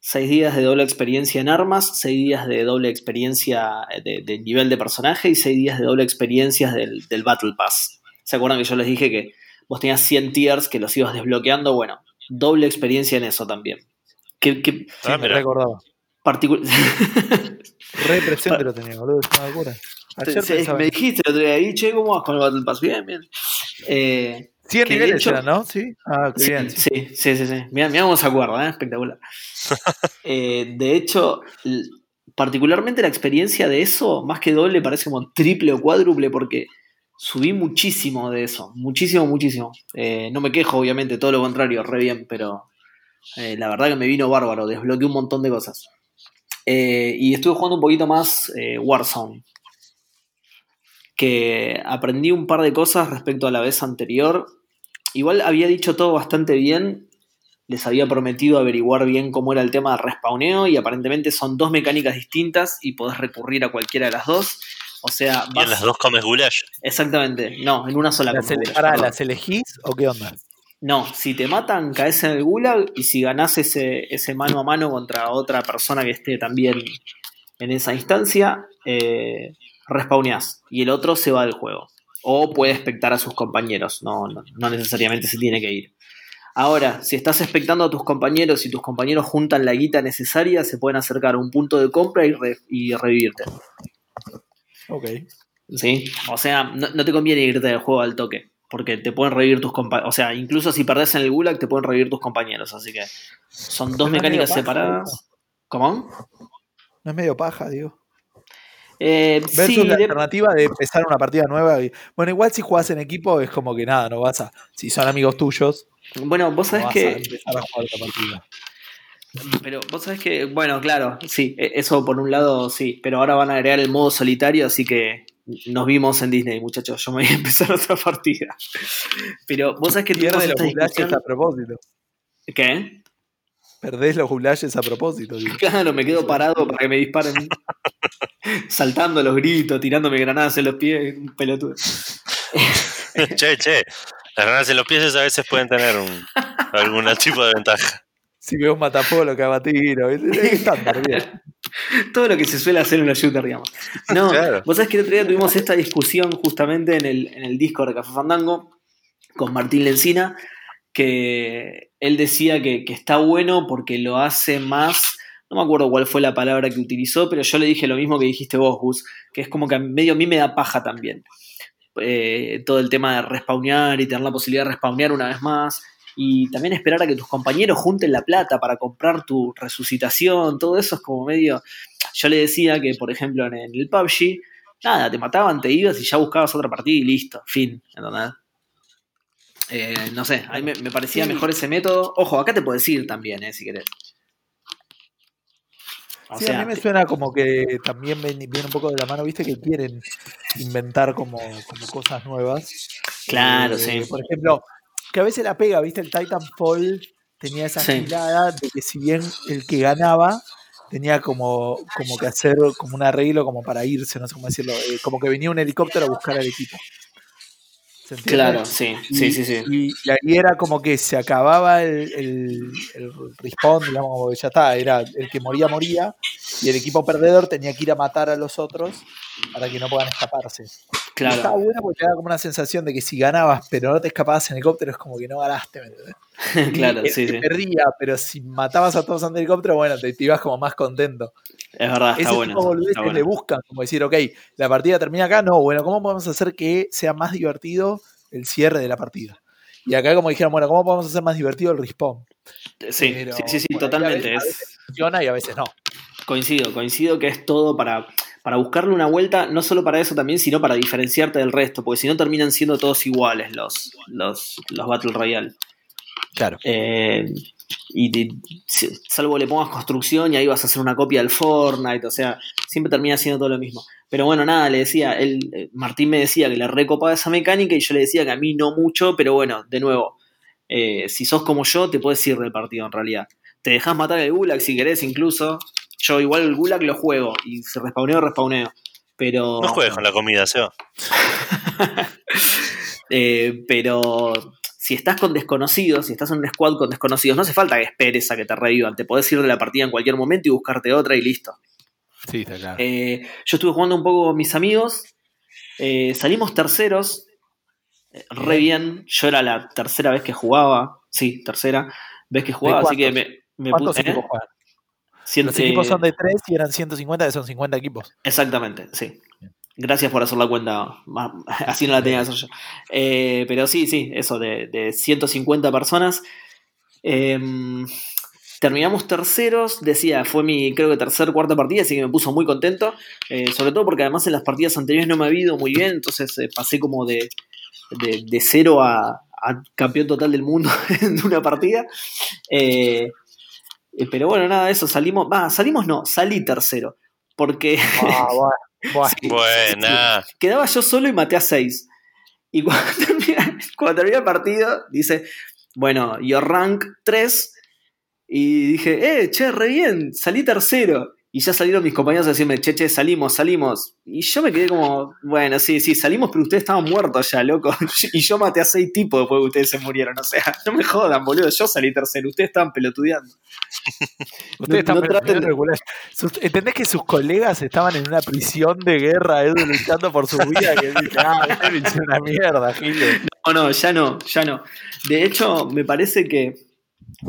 Seis días de doble experiencia en armas, seis días de doble experiencia de, de nivel de personaje y seis días de doble experiencia del, del Battle Pass. ¿Se acuerdan que yo les dije que vos tenías 100 tiers que los ibas desbloqueando? Bueno, doble experiencia en eso también. ¿Qué, qué Sí, Ah, me recordaba. particu- Re presente lo tenía, boludo. Es una locura. Ayer me dijiste el otro día ahí, che, ¿cómo vas con el Battle Pass? Bien, bien. Eh, 100 que de niveles hecho- ¿no? Sí. Ah, qué sí, bien. sí, sí, sí, sí. Mirá, mirá cómo se acuerda, ¿eh? espectacular. Eh, de hecho, particularmente la experiencia de eso, más que doble, parece como triple o cuádruple, porque subí muchísimo de eso, muchísimo, muchísimo. Eh, no me quejo, obviamente, todo lo contrario, re bien, pero eh, la verdad que me vino bárbaro, desbloqueé un montón de cosas. Eh, y estuve jugando un poquito más Warzone, que aprendí un par de cosas respecto a la vez anterior. Igual había dicho todo bastante bien, les había prometido averiguar bien cómo era el tema de respawneo y aparentemente son dos mecánicas distintas y podés recurrir a cualquiera de las dos. O sea, ¿Y en las dos comes goulash? Exactamente, no, en una sola ¿Las, ¿las elegís o qué onda? No, si te matan, caes en el gulag y si ganás ese, ese mano a mano contra otra persona que esté también en esa instancia, eh, respawneás y el otro se va del juego. O puede expectar a sus compañeros, no, no, necesariamente se tiene que ir. Ahora, si estás expectando a tus compañeros y tus compañeros juntan la guita necesaria, se pueden acercar a un punto de compra y, y revivirte. Ok. ¿Sí? O sea, no, te conviene irte del juego al toque. Porque te pueden revivir tus compañeros. O sea, incluso si perdés en el Gulag, te pueden revivir tus compañeros. Así que son dos mecánicas separadas. ¿Cómo? No es medio paja, digo. Eh, Versus la alternativa de empezar una partida nueva. bueno, igual si jugás en equipo es como que nada, no vas a. Si son amigos tuyos. Bueno, vos sabés que. empezar a jugar otra partida. Pero vos sabés que, bueno, claro, sí, e, eso por un lado sí, pero ahora van a agregar el modo solitario, así que nos vimos en Disney, muchachos. Yo me voy a empezar otra partida. Pero vos sabés que pierde los gulashes a propósito. ¿Qué? Perdés los gulashes a propósito. Claro, me quedo parado para que me disparen. saltando los gritos, tirándome granadas en los pies, un pelotudo. che, che. Las granadas en los pies a veces pueden tener un, algún tipo de ventaja si veo un matapolo, cabatiro, estándar, bien. Todo lo que se suele hacer en los shooters, digamos. No, vos sabés que el otro día tuvimos esta discusión justamente en el, en el Discord de Café Fandango con Martín Lencina, que él decía que, está bueno porque lo hace más. No me acuerdo cuál fue la palabra que utilizó, pero yo le dije lo mismo que dijiste vos, Gus, que es como que medio a mí me da paja también. Eh, todo el tema de respawnear y tener la posibilidad de respawnear una vez más y también esperar a que tus compañeros junten la plata para comprar tu resucitación, todo eso es como medio... Yo le decía que, por ejemplo, en el PUBG, nada, te mataban, te ibas y ya buscabas otra partida y listo, fin, ¿entendés? Eh, no sé, a mí me, parecía mejor ese método. Ojo, acá te puedes ir también, eh, si querés. sí, a mí me suena como que también viene un poco de la mano, viste, que quieren inventar como, cosas nuevas. Claro, eh, sí. Por ejemplo, que a veces la pega, ¿viste? El Titanfall tenía esa girada de que si bien el que ganaba tenía como, como que hacer como un arreglo como para irse, no sé cómo decirlo, eh, como que venía un helicóptero a buscar al equipo. Claro, sí, sí, sí, sí. Y, ahí era como que se acababa el, el, el respawn, digamos, como que ya está, era el que moría, moría, y el equipo perdedor tenía que ir a matar a los otros para que no puedan escaparse. Claro. estaba bueno porque te da como una sensación de que si ganabas pero no te escapabas en helicóptero es como que no ganaste, ¿me claro, sí, sí. Perdía, pero si matabas a todos en helicóptero, bueno, te, ibas como más contento. Es verdad, está bueno. Tipo le buscan, como decir, ok, la partida termina acá, no, bueno, ¿cómo podemos hacer que sea más divertido el cierre de la partida? Y acá como dijeron, bueno, ¿cómo podemos hacer más divertido el respawn? Sí, sí, sí, totalmente. A veces, funciona y a veces no. Coincido, coincido que es todo para para buscarle una vuelta, no solo para eso también, sino para diferenciarte del resto, porque si no terminan siendo todos iguales los, los, los Battle Royale. Claro. Eh, y salvo le pongas construcción y ahí vas a hacer una copia del Fortnite, o sea, siempre termina siendo todo lo mismo. Pero bueno, nada, le decía, él, eh, Martín me decía que le recopaba esa mecánica y yo le decía que a mí no mucho, pero bueno, de nuevo, eh, si sos como yo, te puedes ir del partido en realidad. Te dejas matar el Gulag si querés incluso, yo igual el Gulag lo juego y si respawneo, respawneo. Pero. No juegues con la comida, Seo. eh, pero si estás con desconocidos, si estás en un squad con desconocidos, no hace falta que esperes a que te revivan. Te podés ir de la partida en cualquier momento y buscarte otra y listo. Sí, está claro. Eh, yo estuve jugando un poco con mis amigos. Eh, salimos terceros. Eh, re bien. Yo era la tercera vez que jugaba. Sí, tercera vez que jugaba. Así que me, me puse. Los equipos son de 3 y eran 150, que son 50 equipos. Exactamente, sí. Gracias por hacer la cuenta. Así no la tenía que hacer yo. Eh, pero sí, sí, eso, de, 150 personas. Em, Terminamos terceros, decía, fue mi creo que tercer, cuarta partida, así que me puso muy contento. Eh, sobre todo porque además en las partidas anteriores no me ha ido muy bien, entonces eh, pasé como de, de, de cero a, a campeón total del mundo en una partida. Eh, pero bueno, nada, eso salimos. Va, salimos no, salí tercero. Porque Ah, bueno, bueno. Sí, Buena. sí, sí. quedaba yo solo y maté a seis. Y cuando termina, cuando termina el partido, dice, bueno, your rank 3. Y dije, eh, che, re bien, salí tercero. Y ya salieron mis compañeros a decirme, che, che, salimos, salimos. Y yo me quedé como, bueno, sí, sí, salimos, pero ustedes estaban muertos ya, loco. Y yo maté a seis tipos después que ustedes se murieron. O sea, no me jodan, boludo. Yo salí tercero, ustedes estaban pelotudeando. Ustedes están no traten de- regular. ¿Entendés que sus colegas estaban en una prisión de guerra, Edu, luchando por su vida? Que dice, ah, hicieron una mierda, Giles. No, no, ya no, ya no. De hecho, me parece que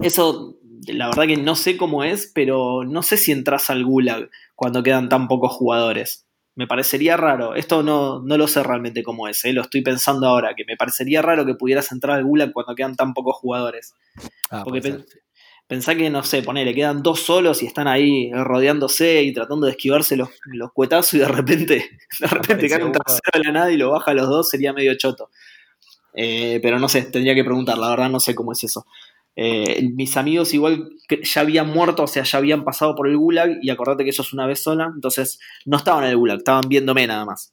eso, la verdad que no sé cómo es, pero no sé si entras al gulag cuando quedan tan pocos jugadores. Me parecería raro. Esto no, no lo sé realmente cómo es, ¿eh? lo estoy pensando ahora, que me parecería raro que pudieras entrar al gulag cuando quedan tan pocos jugadores. Ah, Porque pen- pensá que, no sé, ponele, quedan dos solos y están ahí rodeándose y tratando de esquivarse los, los cuetazos y de repente, de repente cae un tercero de la nada y lo baja a los dos, sería medio choto. Eh, pero no sé, tendría que preguntar, la verdad no sé cómo es eso. Eh, mis amigos igual ya habían muerto, o sea, ya habían pasado por el gulag y acordate que eso es una vez sola, entonces no estaban en el gulag, estaban viéndome nada más.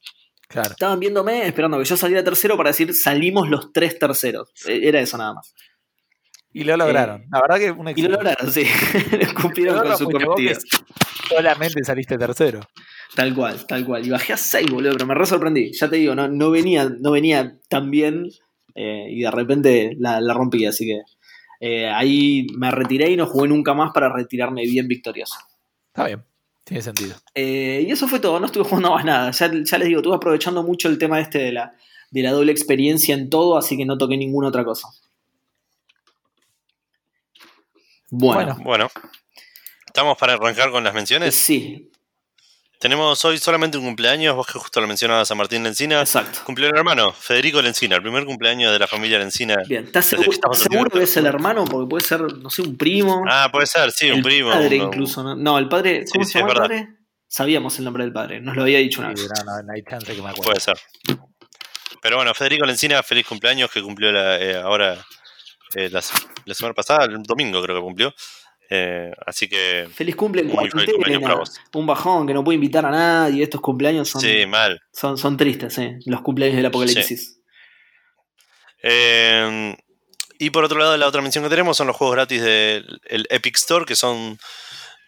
Claro. Estaban viéndome esperando que yo saliera tercero para decir salimos los tres terceros. Eh, Era eso nada más. Y lo lograron. La verdad que una Y lo lograron, sí. Cumplieron con su cometido. Solamente saliste tercero. Tal cual, tal cual. Y bajé a 6, boludo, pero me re sorprendí. Ya te digo, no, no, venía, no venía tan bien eh, y de repente la, la rompí, así que eh, ahí me retiré y no jugué nunca más para retirarme bien victorioso. Está bien. Tiene sentido. Eh, y eso fue todo, no estuve jugando más nada. Ya, ya les digo, estuve aprovechando mucho el tema este de la, de la doble experiencia en todo, así que no toqué ninguna otra cosa. Bueno, Bueno. Bueno. Estamos para arrancar con las menciones. sí, Tenemos hoy solamente un cumpleaños, vos que justo lo mencionabas a Martín Lencina. exacto. Cumplió el hermano, Federico Lencina, el primer cumpleaños de la familia Lencina. Bien, ¿estás seguro, que seguro es el hermano? Porque puede ser, no sé, un primo. Ah, puede ser, sí, un el primo. padre uno- incluso, ¿no? No, el padre, ¿cómo Sí, se sí, llama el padre? Sabíamos el nombre del padre, nos lo había dicho una Sí, vez. no, no, no hay chance que me acuerde. Puede ser. Pero bueno, Federico Lencina, feliz cumpleaños, que cumplió la, eh, ahora eh, la semana pasada, el domingo creo que cumplió. Eh, así que Feliz cumple en cuarentena, un bajón que no puede invitar a nadie, estos cumpleaños son, sí, mal. son, son tristes, ¿eh? los cumpleaños del apocalipsis. Eh, y por otro lado, la otra mención que tenemos son los juegos gratis del el Epic Store, que son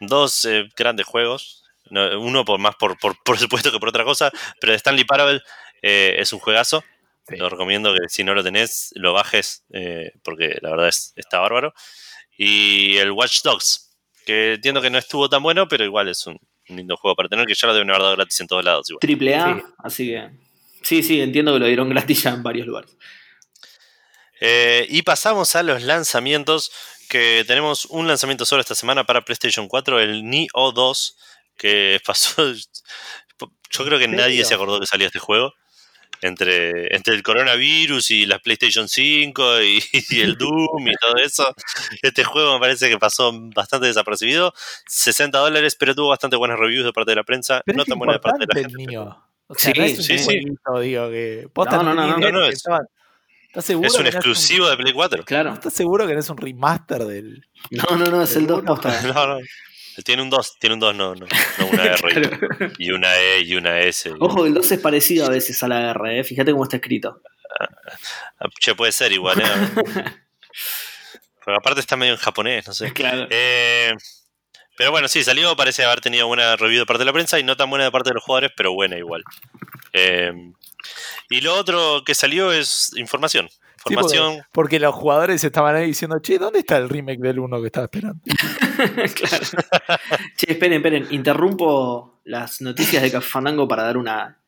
dos eh, grandes juegos. No, uno por más por, por, por supuesto que por otra cosa, pero Stanley Parable eh, es un juegazo. Sí. Lo recomiendo que si no lo tenés, lo bajes, eh, porque la verdad es, está bárbaro. Y el Watch Dogs, que entiendo que no estuvo tan bueno, pero igual es un, lindo juego para tener, que ya lo deben haber dado gratis en todos lados. Igual. Triple A, Sí. así que. Sí, sí, entiendo que lo dieron gratis ya en varios lugares. Eh, y pasamos a los lanzamientos, que tenemos un lanzamiento solo esta semana para PlayStation 4, el Nioh 2, que pasó... Yo creo que nadie se acordó que salía este juego. Entre, entre el coronavirus y la PlayStation 5 y, y el Doom y todo eso, este juego me parece que pasó bastante desapercibido. 60 dólares, pero tuvo bastante buenas reviews de parte de la prensa, Pero no tan buena de parte de la gente. niño. O sea, Sí, no es un sí, sí. jueguito, digo, que. No, no, no, no, no, que es- ¿Estás seguro? Es un no exclusivo de Play 4. Claro. ¿Estás seguro que no es un remaster del. No, no, no, es el 2 Seguro. posta. No, no. Tiene un 2, tiene un 2, no, no, no una R. Claro. y una E y una S. Ojo, el 2 es parecido a veces a la R, ¿eh? fíjate cómo está escrito. Ah, Che, puede ser igual, ¿eh? Pero aparte está medio en japonés, no sé. Claro. Eh, pero bueno, sí, salió, parece haber tenido buena review de parte de la prensa y no tan buena de parte de los jugadores, pero buena igual. Eh, y lo otro que salió es información. Sí, porque, porque los jugadores estaban ahí diciendo, che, ¿dónde está el remake del 1 que estaba esperando? claro. Che, esperen, esperen. Interrumpo las noticias de Café Fandango para dar una,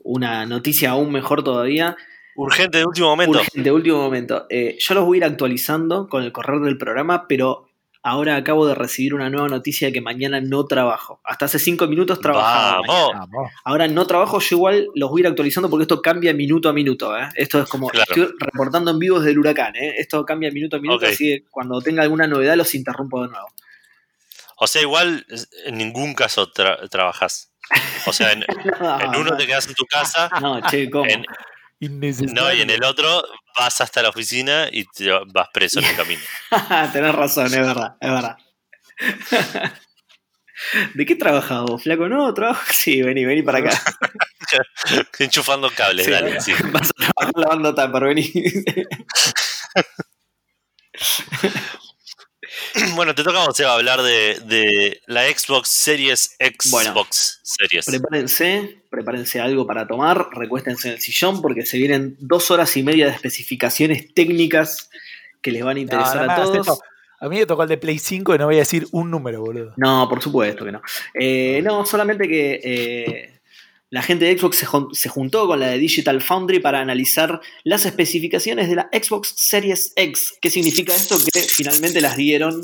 una noticia aún mejor todavía. Urgente de último momento. Urgente, último momento. Eh, yo los voy a ir actualizando con el correr del programa, pero ahora acabo de recibir una nueva noticia de que mañana no trabajo. Hasta hace cinco minutos trabajaba. Vamos. Ahora no trabajo, yo igual los voy a ir actualizando porque esto cambia minuto a minuto. ¿eh? Esto es como, Claro. estoy reportando en vivo desde el huracán. ¿eh? Esto cambia minuto a minuto, así que cuando tenga alguna novedad los interrumpo de nuevo. O sea, igual en ningún caso tra- trabajas. O sea, en, en uno te quedas en tu casa, No, che, ¿cómo? en- Innecesario. no, y en el otro vas hasta la oficina y te vas preso en el camino. Tenés razón, es verdad, es verdad. ¿De qué trabajas vos, flaco? No, trabajo. Sí, vení, vení para acá. Enchufando cables, Sí, dale. sí. Vas a trabajar lavando tupper, vení. Bueno, te toca a hablar de, de la Xbox Series Xbox Bueno. Series. Prepárense, prepárense algo para tomar, recuéstense en el sillón porque se vienen dos horas y media de especificaciones técnicas que les van a interesar no a todos. esto. A mí me tocó el de Play 5 y no voy a decir un número, boludo. No, por supuesto que no. Eh, no, solamente que eh, la gente de Xbox se, jun- se juntó con la de Digital Foundry para analizar las especificaciones de la Xbox Series X. ¿Qué significa esto? Que finalmente las dieron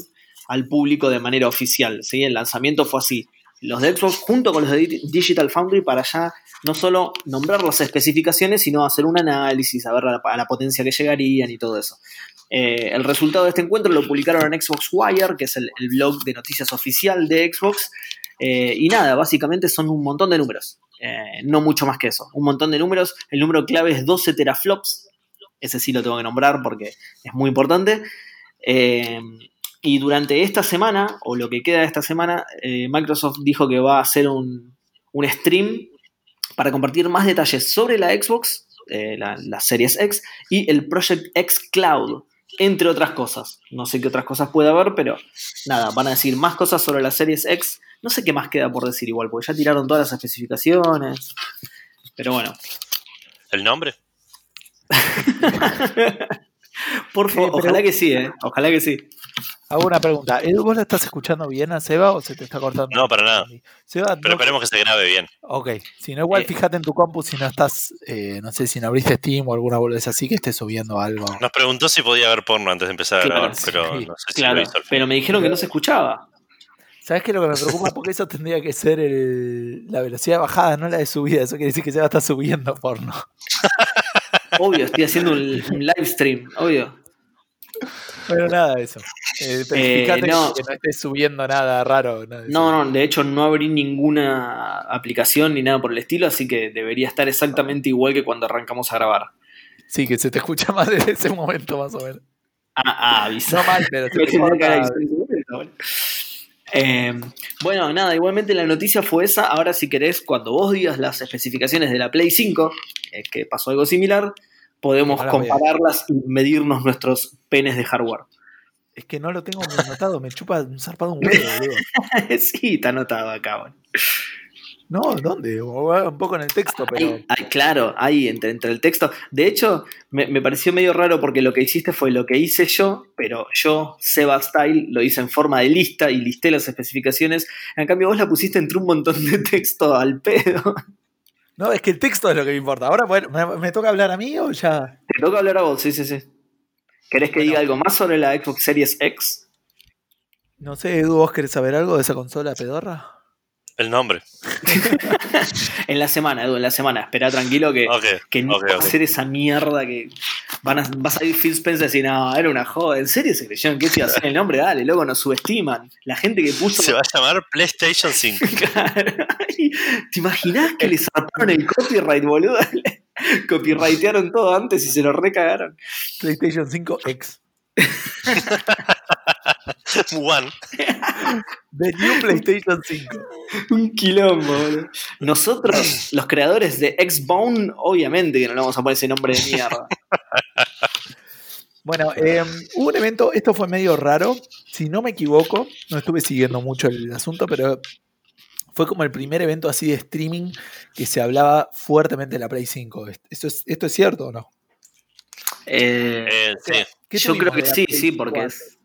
al público de manera oficial. ¿sí? El lanzamiento fue así. Los de Xbox junto con los de Di- Digital Foundry para ya no solo nombrar las especificaciones, sino hacer un análisis, a ver a la, a la potencia que llegarían y todo eso. Eh, el resultado de este encuentro lo publicaron en Xbox Wire, que es el, el blog de noticias oficial de Xbox. Eh, y nada, básicamente son un montón de números. Eh, no mucho más que eso. Un montón de números. El número clave es 12 teraflops. Ese sí lo tengo que nombrar porque es muy importante. Eh, y durante esta semana, o lo que queda de esta semana, eh, Microsoft dijo que va a hacer un, un stream para compartir más detalles sobre la Xbox, la Series X, y el Project X Cloud, entre otras cosas. No sé qué otras cosas puede haber, pero nada, van a decir más cosas sobre la Series X. No sé qué más queda por decir igual, porque ya tiraron todas las especificaciones. Pero bueno, ¿El nombre? por favor, Eh, ojalá que sí, ¿eh? Ojalá que sí. Hago una pregunta. Edu, ¿Vos la estás escuchando bien a Seba o se te está cortando? No, para nada. Seba, Pero no- esperemos que se grabe bien. Ok, si no, igual Eh. fíjate en tu compu si no estás, eh, no sé, si no abriste Steam o alguna boludez así que estés subiendo algo. Nos preguntó si podía ver porno antes de empezar a Claro, grabar, pero sí, no sé si Claro, lo hizo al pero me dijeron que no se escuchaba. ¿Sabes qué es lo que me preocupa? Porque eso tendría que ser el- la velocidad de bajada, no la de subida. Eso quiere decir que Seba está subiendo porno. Obvio, estoy haciendo un, live stream, obvio. Bueno, nada de eso. Eh, pero Eh, fíjate no. que no estés subiendo nada raro. nada eso. No, no, de hecho no abrí ninguna aplicación ni nada por el estilo, así que debería estar exactamente igual que cuando arrancamos a grabar. Sí, que se te escucha más desde ese momento, más o menos. Ah, ah, avisa. No mal, pero se te corta. Momento, bueno. Eh, bueno, nada, igualmente la noticia fue esa. Ahora, si querés, cuando vos digas las especificaciones de la Play 5, eh, que pasó algo similar, podemos Ahora compararlas y medirnos nuestros penes de hardware. Es que no lo tengo anotado, me chupa un zarpado un huevo, boludo. sí, está anotado acá. bueno. No, ¿dónde? Un poco en el texto, pero. Ahí, ahí, claro, ahí entre, entre el texto. De hecho, me, me pareció medio raro porque lo que hiciste fue lo que hice yo, pero yo, Seba Style, lo hice en forma de lista y listé las especificaciones. En cambio, vos la pusiste entre un montón de texto al pedo. No, es que el texto es lo que me importa. Ahora, bueno, ¿me, me toca hablar a mí o ya? Te toca hablar a vos, sí, sí, sí. ¿Querés que Bueno. diga algo más sobre la Xbox Series X? No sé, Edu, ¿vos querés saber algo de esa consola pedorra? El nombre. En la semana, Edu, en la semana. Espera tranquilo que, que no ok, va a ser esa mierda que van a, va a salir Phil Spencer y decir, no, era una joda. ¿En serio se creyeron que esto iba a ser el nombre? Dale, luego nos subestiman. La gente que puso. Se va a llamar PlayStation 5. Ay, ¿Te imaginás que les zarparon el copyright, boludo? Copyrightearon todo antes y se lo recagaron. PlayStation 5 X. One. The New PlayStation 5. Un quilombo, boludo. Nosotros, los creadores de Xbone, obviamente que no le vamos a poner ese nombre de mierda. Bueno, eh, hubo un evento, esto fue medio raro, si no me equivoco, no estuve siguiendo mucho el asunto, pero fue como el primer evento así de streaming que se hablaba fuertemente de la Play 5. ¿Esto es, esto es cierto o no? Eh, Eh, sí. ¿Qué yo creo que sí, Play sí, 5 porque es.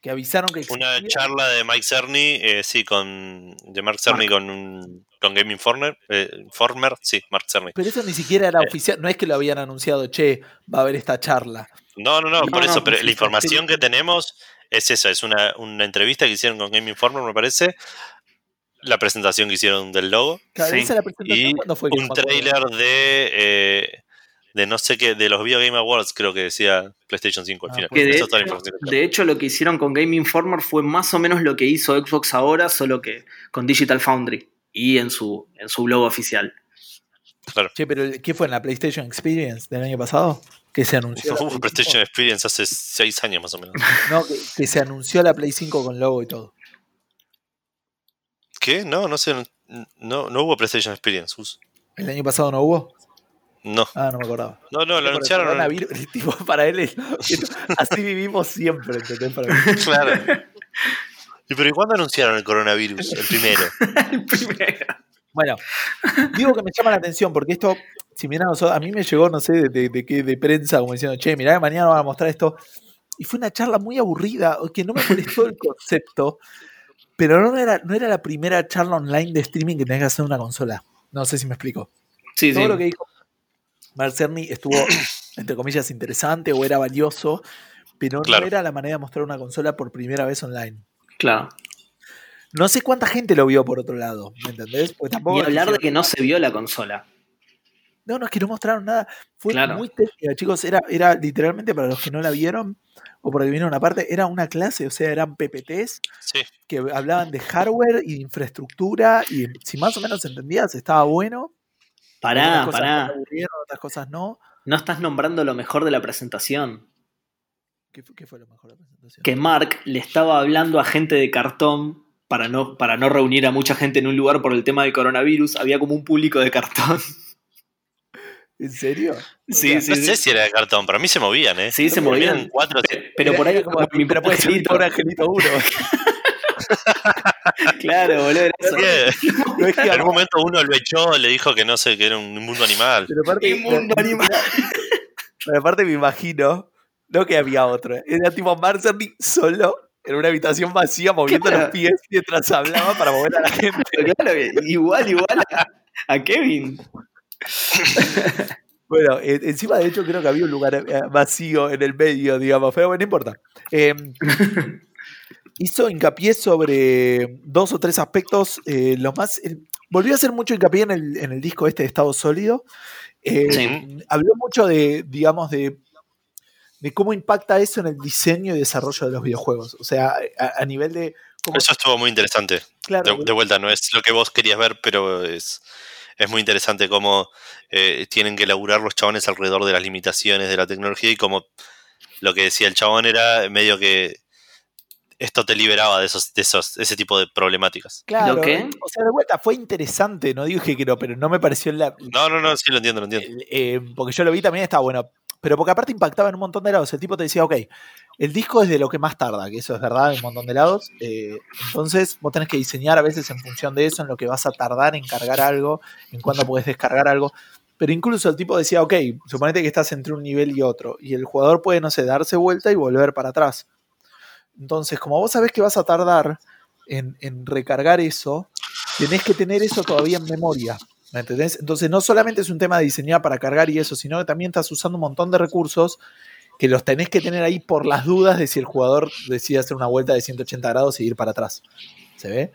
Que avisaron que Una charla de Mike Cerny, eh, sí, con de Mark Cerny con un con Game Informer, eh, Informer, sí, Mark Cerny. Pero eso ni siquiera era Eh. oficial, no es que lo habían anunciado, che, va a haber esta charla. No, no, no, No, por no, eso, pero la información sí. que tenemos es eso, es una, una entrevista que hicieron con Game Informer, me parece. La presentación que hicieron del logo. Claro, Sí. esa la presentación Y fue un trailer de, eh, de no sé qué, de los Video Game Awards, creo que decía PlayStation 5 al Ah, final. Que de, la hecho, de lo que hicieron con Game Informer fue más o menos lo que hizo Xbox ahora, solo que con Digital Foundry y en su, en su blog oficial. Claro. Che, pero ¿qué fue en la PlayStation Experience del año pasado? Que se anunció. la Hubo Play PlayStation 5? Experience hace 6 años más o menos. No, que, que se anunció la Play 5 con logo y todo. ¿Qué? No, no sé. No, no hubo PlayStation Experience. ¿El año pasado no hubo? No, Ah, no me acordaba. no, no, lo el anunciaron. coronavirus, tipo, para él es- así vivimos siempre, ¿entendés? Para mí. Claro. ¿Y pero ¿y cuándo anunciaron el coronavirus? El primero. El primero. Bueno, digo que me llama la atención porque esto, si bien a, nosotros- a mí me llegó, no sé, de, de, de qué, de prensa, como diciendo, che, mirá, mañana van a mostrar esto. Y fue una charla muy aburrida, que no me molestó el concepto, pero no era, no era la primera charla online de streaming que tenés que hacer en una consola. No sé si me explico. Sí, Todo sí. lo que dijo Mark Cerny estuvo, entre comillas, interesante o era valioso, pero Claro. no era la manera de mostrar una consola por primera vez online. Claro. No sé cuánta gente lo vio por otro lado, ¿me entendés? Porque tampoco Ni hablar de que no se vio la consola. No, no, es que no mostraron nada. Fue Claro. muy técnica, chicos. Era, era literalmente para los que no la vieron o porque vieron una parte, era una clase, o sea, eran PPTs Sí. que hablaban de hardware y de infraestructura y si más o menos entendías, estaba bueno. Pará, cosas pará. otras cosas no. No estás nombrando lo mejor de la presentación. ¿Qué, fue- qué fue lo mejor de la presentación? Que Mark le estaba hablando a gente de cartón para no, para no reunir a mucha gente en un lugar por el tema del coronavirus. Había como un público de cartón. ¿En serio? Sí, No sí, sé sí. si era de cartón, pero a mí se movían, ¿eh? Sí, se movían movían. cuatro. Pe- Pero por ahí como, mi pero puede ser angelito. un angelito uno. Claro, boludo. era eso. Sí. No es que En un momento uno lo echó, le dijo que no sé, que era un mundo animal. Pero aparte, Qué mundo animal. Pero aparte me imagino, no que había otro, era tipo Mark Cerny solo en una habitación vacía moviendo Claro. los pies mientras hablaba para mover a la gente. Claro, igual, igual a, a Kevin. Bueno, eh, encima de hecho creo que había un lugar eh, vacío en el medio, digamos, pero bueno, no importa. Eh, hizo hincapié sobre dos o tres aspectos, eh, lo más... eh, volvió a hacer mucho hincapié en el, en el disco este de Estado Sólido. Eh, Sí. Habló mucho de, digamos, de, de cómo impacta eso en el diseño y desarrollo de los videojuegos. O sea, a, a nivel de... cómo- Eso estuvo muy interesante. claro, De, de vuelta, no es lo que vos querías ver, pero es, es muy interesante cómo eh, tienen que elaborar los chabones alrededor de las limitaciones de la tecnología y como lo que decía el chabón era medio que esto te liberaba de esos, de esos, ese tipo de problemáticas. claro, ¿Lo qué? O sea, de vuelta, fue interesante, no dije que no, pero no me pareció la, No, no, no, sí lo entiendo, lo entiendo. Eh, porque yo lo vi también estaba bueno. Pero porque aparte impactaba en un montón de lados. El tipo te decía, ok, el disco es de lo que más tarda, que eso es verdad, en un montón de lados. eh, entonces vos tenés que diseñar a veces en función de eso, en lo que vas a tardar en cargar algo, en cuándo puedes descargar algo. Pero incluso el tipo decía, ok, suponete que estás entre un nivel y otro, y el jugador puede, no sé, darse vuelta y volver para atrás. Entonces, como vos sabés que vas a tardar en, en recargar eso, tenés que tener eso todavía en memoria. ¿Me entendés? Entonces, no solamente es un tema de diseñar para cargar y eso, sino que también estás usando un montón de recursos que los tenés que tener ahí por las dudas de si el jugador decide hacer una vuelta de 180 grados y ir para atrás. ¿Se ve?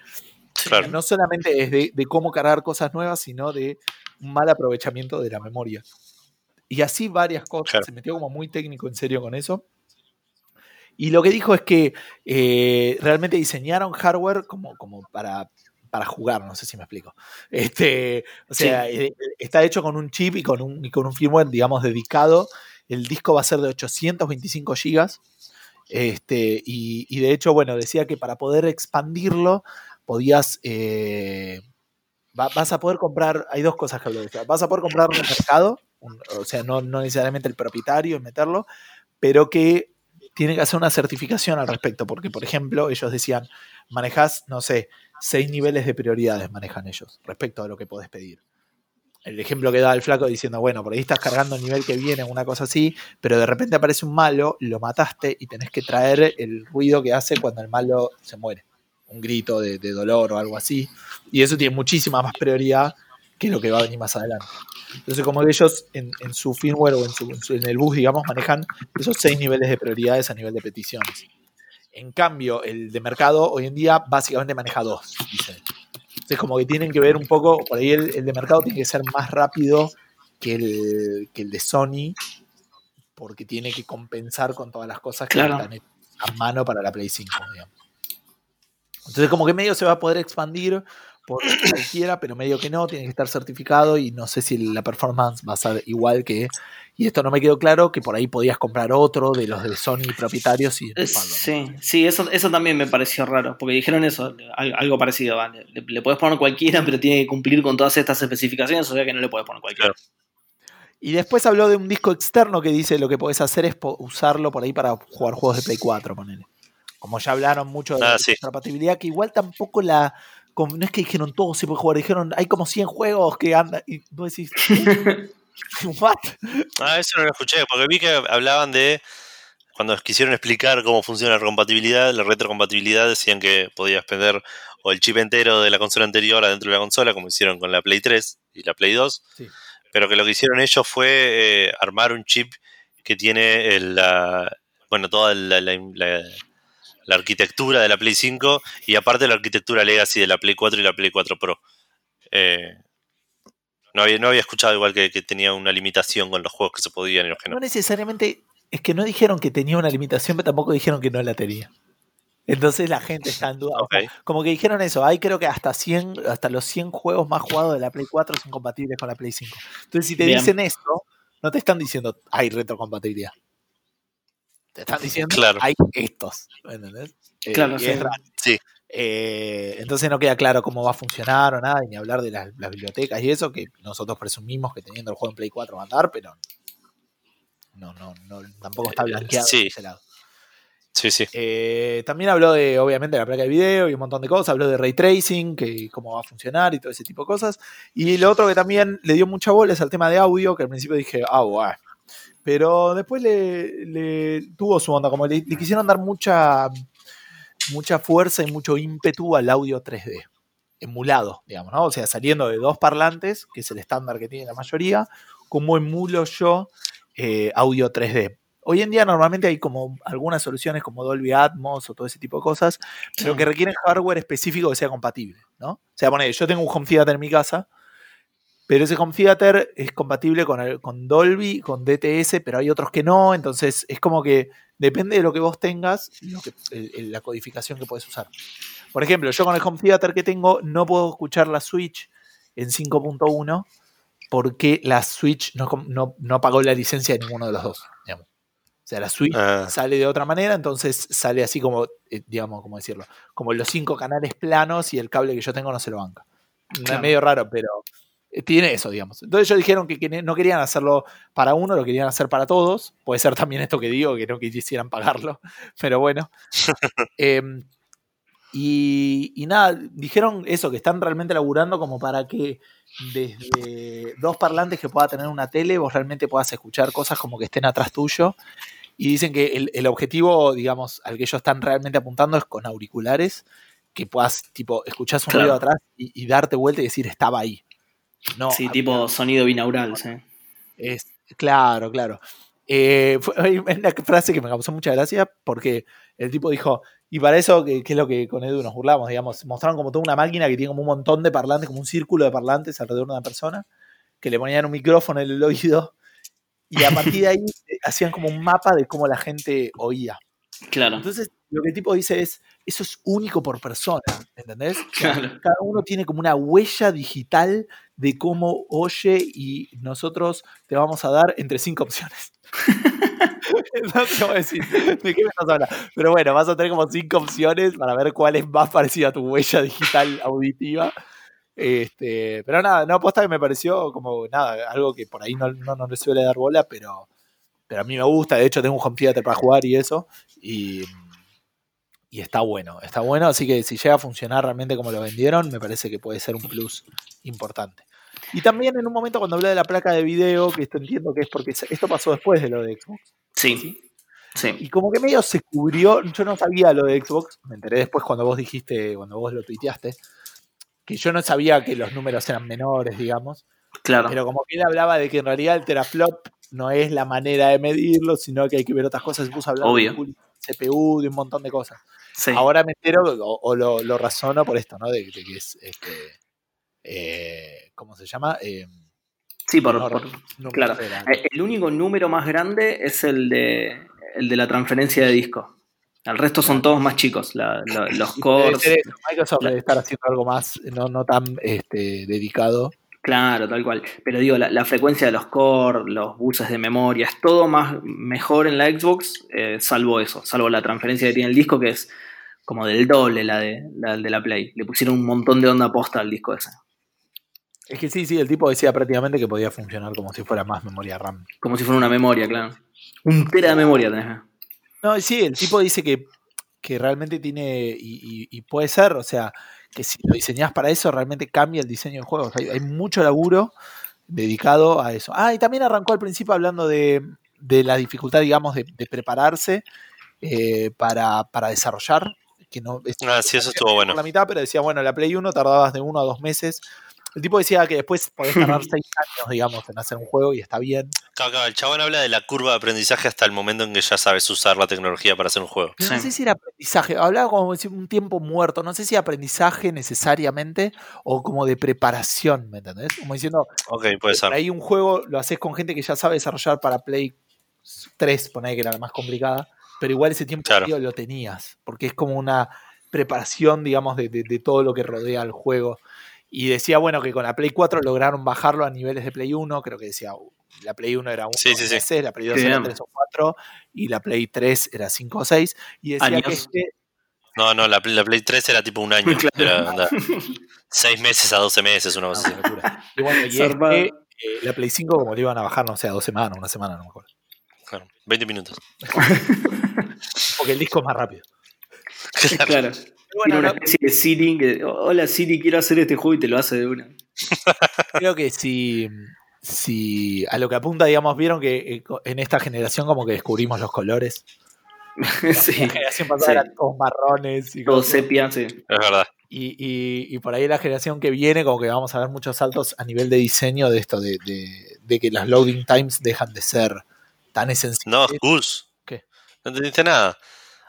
Claro. No solamente es de, de cómo cargar cosas nuevas, sino de un mal aprovechamiento de la memoria. Y así varias cosas. Claro. Se metió como muy técnico en serio con eso. Y lo que dijo es que eh, realmente diseñaron hardware como, como para, para jugar, no sé si me explico. Este, o sea, Sí. eh, está hecho con un chip y con un, y con un firmware, digamos, dedicado. El disco va a ser de 825 gigas. Este, y, y de hecho, bueno, decía que para poder expandirlo, podías. eh, va- vas a poder comprar. Hay dos cosas que habló de esto. Vas a poder comprar el mercado, un- o sea, no, no necesariamente el propietario y meterlo, pero que tiene que hacer una certificación al respecto, porque, por ejemplo, ellos decían, manejas, no sé, seis niveles de prioridades manejan ellos respecto a lo que podés pedir. El ejemplo que da el flaco diciendo, bueno, por ahí estás cargando el nivel que viene, una cosa así, pero de repente aparece un malo, lo mataste y tenés que traer el ruido que hace cuando el malo se muere. Un grito de, de dolor o algo así. Y eso tiene muchísima más prioridad que lo que va a venir más adelante. Entonces, como ellos en, en su firmware o en, su- en su- en el bus, digamos, manejan esos seis niveles de prioridades a nivel de peticiones. En cambio, el de mercado hoy en día básicamente maneja dos, dice. Entonces, como que tienen que ver un poco, por ahí el, el de mercado tiene que ser más rápido que el, que el de Sony, porque tiene que compensar con todas las cosas que Claro. están a mano para la Play 5, digamos. Entonces, como que medio se va a poder expandir por cualquiera, pero medio que no, tiene que estar certificado y no sé si la performance va a ser igual que. Y esto no me quedó claro, que por ahí podías comprar otro de los de Sony propietarios y Eh. Sí, sí, eso, eso también me pareció raro, porque dijeron eso, al- algo parecido, ¿vale? Le, le puedes poner cualquiera, pero tiene que cumplir con todas estas especificaciones, o sea que no le puedes poner cualquiera. Y después habló de un disco externo que dice lo que podés hacer es usarlo por ahí para jugar juegos de Play 4, ponele. Como ya hablaron mucho de Ah, la sí. compatibilidad, que igual tampoco la. No es que dijeron todo se puede jugar, dijeron hay como 100 juegos que andan. Y vos decís, ¿what? Ah, eso no lo escuché, porque vi que hablaban de. Cuando quisieron explicar cómo funciona la compatibilidad, la retrocompatibilidad, decían que podías prender o el chip entero de la consola anterior adentro de la consola, como hicieron con la Play 3 y la Play 2, Sí. pero que lo que hicieron ellos fue eh, armar un chip que tiene el, la, bueno, toda la, la- la- la arquitectura de la Play 5 y aparte la arquitectura legacy de la Play 4 y la Play 4 Pro. Eh, no, había, no había escuchado igual que, que tenía una limitación con los juegos que se podían y los que no. No necesariamente. Es que no dijeron que tenía una limitación, pero tampoco dijeron que no la tenía. Entonces la gente está en duda. Como que dijeron eso, hay creo que hasta 100, hasta los 100 juegos más jugados de la Play 4 son compatibles con la Play 5. Entonces si te Bien. dicen esto, no te están diciendo hay retrocompatibilidad. Te están diciendo Claro. hay estos. ¿entendés? Eh, Claro, sí. es raro. Sí. Eh, entonces no queda claro cómo va a funcionar o nada, y ni hablar de las, las bibliotecas y eso, que nosotros presumimos que teniendo el juego en Play 4 va a andar, pero no, no, no, tampoco está Eh, blanqueado sí. ese lado. Sí, sí. Eh, también habló de, obviamente, de la placa de video y un montón de cosas. Habló de ray tracing, que cómo va a funcionar y todo ese tipo de cosas. Y lo otro que también le dio mucha bola es al tema de audio, que al principio dije, ah, guau. Pero después le, le tuvo su onda, como le, le quisieron dar mucha, mucha fuerza y mucho ímpetu al audio 3D, emulado, digamos, ¿no? O sea, saliendo de dos parlantes, que es el estándar que tiene la mayoría, como emulo yo eh, audio 3D. Hoy en día normalmente hay como algunas soluciones como Dolby Atmos o todo ese tipo de cosas, pero que requieren hardware específico que sea compatible, ¿no? O sea, pone, yo tengo un home theater en mi casa, pero ese home theater es compatible con, el- con Dolby, con DTS, pero hay otros que no, entonces es como que depende de lo que vos tengas, lo que- el- el- la codificación que puedes usar. Por ejemplo, yo con el home theater que tengo no puedo escuchar la Switch en 5.1 porque la Switch no, no, no pagó la licencia de ninguno de los dos. digamos. O sea, la Switch Ah. sale de otra manera, entonces sale así como, eh, digamos, ¿cómo decirlo? Como los cinco canales planos y el cable que yo tengo no se lo banca. Claro. Es medio raro, pero tiene eso, digamos. Entonces ellos dijeron que, que no querían hacerlo para uno, lo querían hacer para todos. Puede ser también esto que digo, que no quisieran pagarlo, pero bueno. Em, y, y nada, dijeron eso, que están realmente laburando como para que desde dos parlantes que pueda tener una tele, vos realmente puedas escuchar cosas como que estén atrás tuyo. Y dicen que el, el objetivo, digamos, al que ellos están realmente apuntando es con auriculares, que puedas, tipo, escuchás un Claro. ruido atrás y, y darte vuelta y decir, estaba ahí. No, sí, tipo sonido binaural, sí. es, claro, claro. Eh, fue- una frase que me causó mucha gracia porque el tipo dijo, y para eso, que, que es lo que con Edu nos burlamos, digamos, mostraron como toda una máquina que tiene como un montón de parlantes, como un círculo de parlantes alrededor de una persona, que le ponían un micrófono en el oído y a partir de ahí eh, hacían como un mapa de cómo la gente oía. Claro. Entonces, lo que el tipo dice es, eso es único por persona, ¿entendés? Claro. Cada uno tiene como una huella digital de cómo oye y nosotros te vamos a dar entre cinco opciones. no te voy a decir de qué me estás hablando. Pero bueno, vas a tener como cinco opciones para ver cuál es más parecida a tu huella digital auditiva. Este, pero nada, no, posta que me pareció como nada, algo que por ahí no, no, no le suele dar bola, pero, pero a mí me gusta. De hecho, tengo un home theater para jugar y eso. Y, y está bueno, está bueno. Así que si llega a funcionar realmente como lo vendieron, me parece que puede ser un plus importante. Y también en un momento cuando hablé de la placa de video, que esto entiendo que es porque esto pasó después de lo de Xbox. Sí, sí. Y como que medio se cubrió, yo no sabía lo de Xbox, me enteré después cuando vos dijiste, cuando vos lo tuiteaste, que yo no sabía que los números eran menores, digamos, Claro. pero como que él hablaba de que en realidad el teraflop no es la manera de medirlo, sino que hay que ver otras cosas, se puso a hablar Obvio. de CPU, de un montón de cosas. Sí. Ahora me entero o, o lo, lo razono por esto, ¿no? De, de que es, este, eh, ¿cómo se llama? Eh, Sí, por, no, por- claro. Eh, El único número más grande es el de, el de la transferencia de disco. El resto son todos más chicos. la- la- los cores. Microsoft debe estar haciendo algo más, no, no tan este, dedicado. Claro, tal cual. Pero digo, la, la frecuencia de los core, los buses de memoria, es todo más mejor en la Xbox, eh, salvo eso, salvo la transferencia que tiene el disco, que es como del doble la de la, de la Play. Le pusieron un montón de onda posta al disco ese. Es que sí, sí, el tipo decía prácticamente que podía funcionar como si fuera más memoria RAM. Como si fuera una memoria, claro. Un tera de memoria tenés. No, sí, el tipo dice que, que realmente tiene, y, y- y puede ser, o sea, que si lo diseñás para eso, realmente cambia el diseño de juegos. Hay, hay mucho laburo dedicado a eso. Ah, y también arrancó al principio hablando de, de la dificultad, digamos, de, de prepararse eh, para, para desarrollar. Que no, Ah, sí, eso estuvo bueno. la mitad, pero decía, bueno, la Play 1 tardabas de uno a dos meses. El tipo decía que después podés tardar seis años, digamos, en hacer un juego y está bien. Claro, claro, el chabón habla de la curva de aprendizaje hasta el momento en que ya sabes usar la tecnología para hacer un juego. Pero Sí. No sé si era aprendizaje, hablaba como si un tiempo muerto, no sé si aprendizaje necesariamente o como de preparación, ¿me entendés? Como diciendo, Ok, puede ser. por ahí un juego lo haces con gente que ya sabe desarrollar para Play 3, poner que era la más complicada, pero igual ese tiempo Claro. lo tenías, porque es como una preparación, digamos, de, de- de todo lo que rodea al juego. Y decía, bueno, que con la Play 4 lograron bajarlo a niveles de Play 1, creo que decía, uh, la Play 1 era 1 Sí, sí, sí. la Play 2 Qué era bien. 3 o 4, y la Play 3 era 5 o 6, y decía Años. que este, No, no, la, Play- la Play 3 era tipo un año. Claro. Era, anda, seis meses a 12 meses, una cosa No, así. Y bueno, y este, eh, la Play 5 como le iban a bajar, no sé, a dos semanas, una semana, no me acuerdo. Claro, 20 minutos. Porque el disco es más rápido. claro. Tiene bueno, una no, especie de Siri que, hola Siri, quiero hacer este juego y te lo hace de una. creo que si, si a lo que apunta, digamos, vieron que eh, en esta generación como que descubrimos los colores. sí, La generación pasada sí. eran todos marrones y todo cosas. sepia, sí. Es verdad. Y, y- y por ahí la generación que viene, como que vamos a ver muchos saltos a nivel de diseño de esto, de, de- de que las loading times dejan de ser tan esenciales. No, Gus. ¿Qué? No entendiste nada.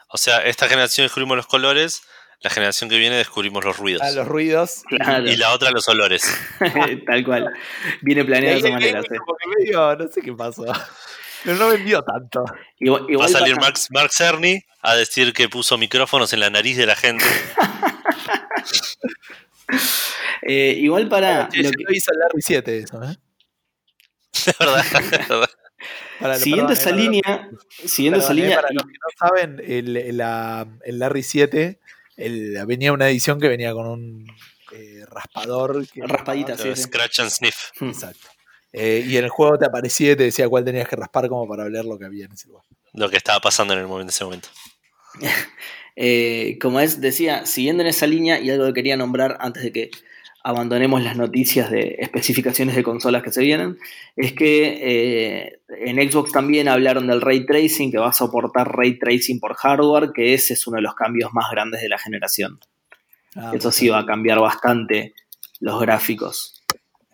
O sea, esta generación descubrimos los colores, la generación que viene descubrimos los ruidos. A los ruidos. Claro, Y la otra los olores. tal cual. Viene planeado de esa el manera, sí. medio, no sé qué pasó. Pero no vendió tanto. Igual, Va a salir Mark, Cerny a decir que puso micrófonos en la nariz de la gente. eh, igual para. Che, lo que- lo hizo el Larry 7 eso, ¿eh? Es verdad, es verdad. Para- siguiendo perdón, esa eh, perdón, línea, siguiendo esa perdón, eh, línea, para los que no saben, el, la- el Larry 7 el- venía una edición que venía con un eh, raspador. que- Raspadita, sí, sí. Scratch and Sniff. Hmm. Exacto. Eh, y en el juego te aparecía y te decía cuál tenías que raspar como para ver lo que había en ese lugar. Lo que estaba pasando en el momento, en ese momento. Eh, como es, decía, siguiendo en esa línea, y algo que quería nombrar antes de que abandonemos las noticias de especificaciones de consolas que se vienen, es que eh, en Xbox también hablaron del ray tracing, que va a soportar ray tracing por hardware, que ese es uno de los cambios más grandes de la generación. Ah, Eso sí va a cambiar bastante los gráficos.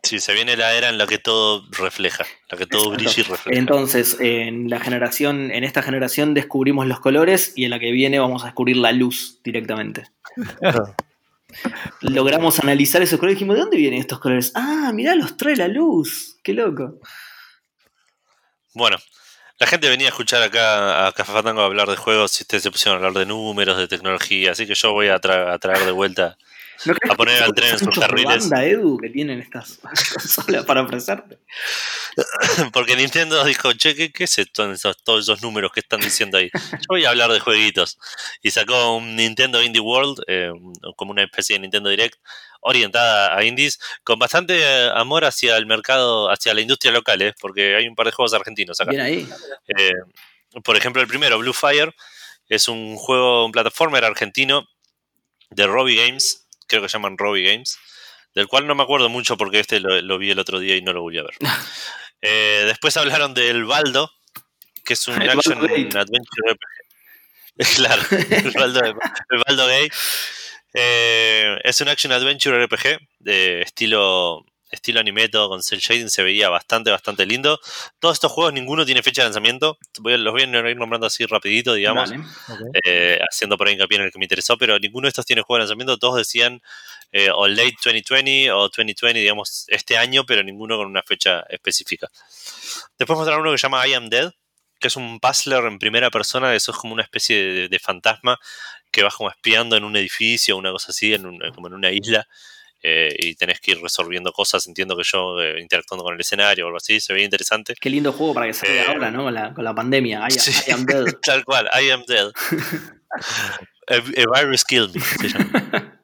Sí, se viene la era en la que todo refleja, la que todo brilla y refleja. Entonces, en la generación, en esta generación descubrimos los colores y en la que viene vamos a descubrir la luz directamente. Logramos analizar esos colores y dijimos, ¿de dónde vienen estos colores? Ah, mirá, los trae la luz. Qué loco. Bueno, la gente venía a escuchar acá a Café Fandango a hablar de juegos y ustedes se pusieron a hablar de números, de tecnología, así que yo voy a, a traer de vuelta. ¿No A poner al tren en sus carriles. banda, Edu, que tienen estas consolas para ofrecerte? Porque Nintendo dijo, che, ¿qué, qué es esto, esos- todos esos números que están diciendo ahí? Yo voy a hablar de jueguitos. Y sacó un Nintendo Indie World, eh, como una especie de Nintendo Direct, orientada a indies, con bastante eh, amor hacia el mercado, hacia la industria local, ¿eh? porque hay un par de juegos argentinos acá. Bien ahí. Eh, por ejemplo, el primero, Blue Fire, es un juego, un platformer argentino de Robbie Games, creo que se llaman Robbie Games, del cual no me acuerdo mucho porque este lo, lo vi el otro día y no lo volví a ver. Eh, después hablaron del Baldo, que es un El action adventure RPG. Claro, el Baldo, el Baldo Gay. Eh, es un action adventure RPG de estilo estilo anime, todo con cel shading, se veía bastante, bastante lindo. Todos estos juegos, ninguno tiene fecha de lanzamiento. los voy a ir nombrando así rapidito, digamos, eh, haciendo por ahí hincapié en el que me interesó, pero ninguno de estos tiene juego de lanzamiento. Todos decían eh, o late 2020 o 2020, digamos, este año, pero ninguno con una fecha específica. Después mostraron uno que se llama I Am Dead, que es un puzzler en primera persona, eso es como una especie de, fantasma que vas como espiando en un edificio, una cosa así, en como en una isla. Eh, y tenés que ir resolviendo cosas, entiendo que yo eh, interactuando con el escenario o algo así, se veía interesante. Qué lindo juego para que salga eh, ahora, ¿no? Con la, con la pandemia. I, am dead. Tal cual, I am dead. a, virus killed me, se llama.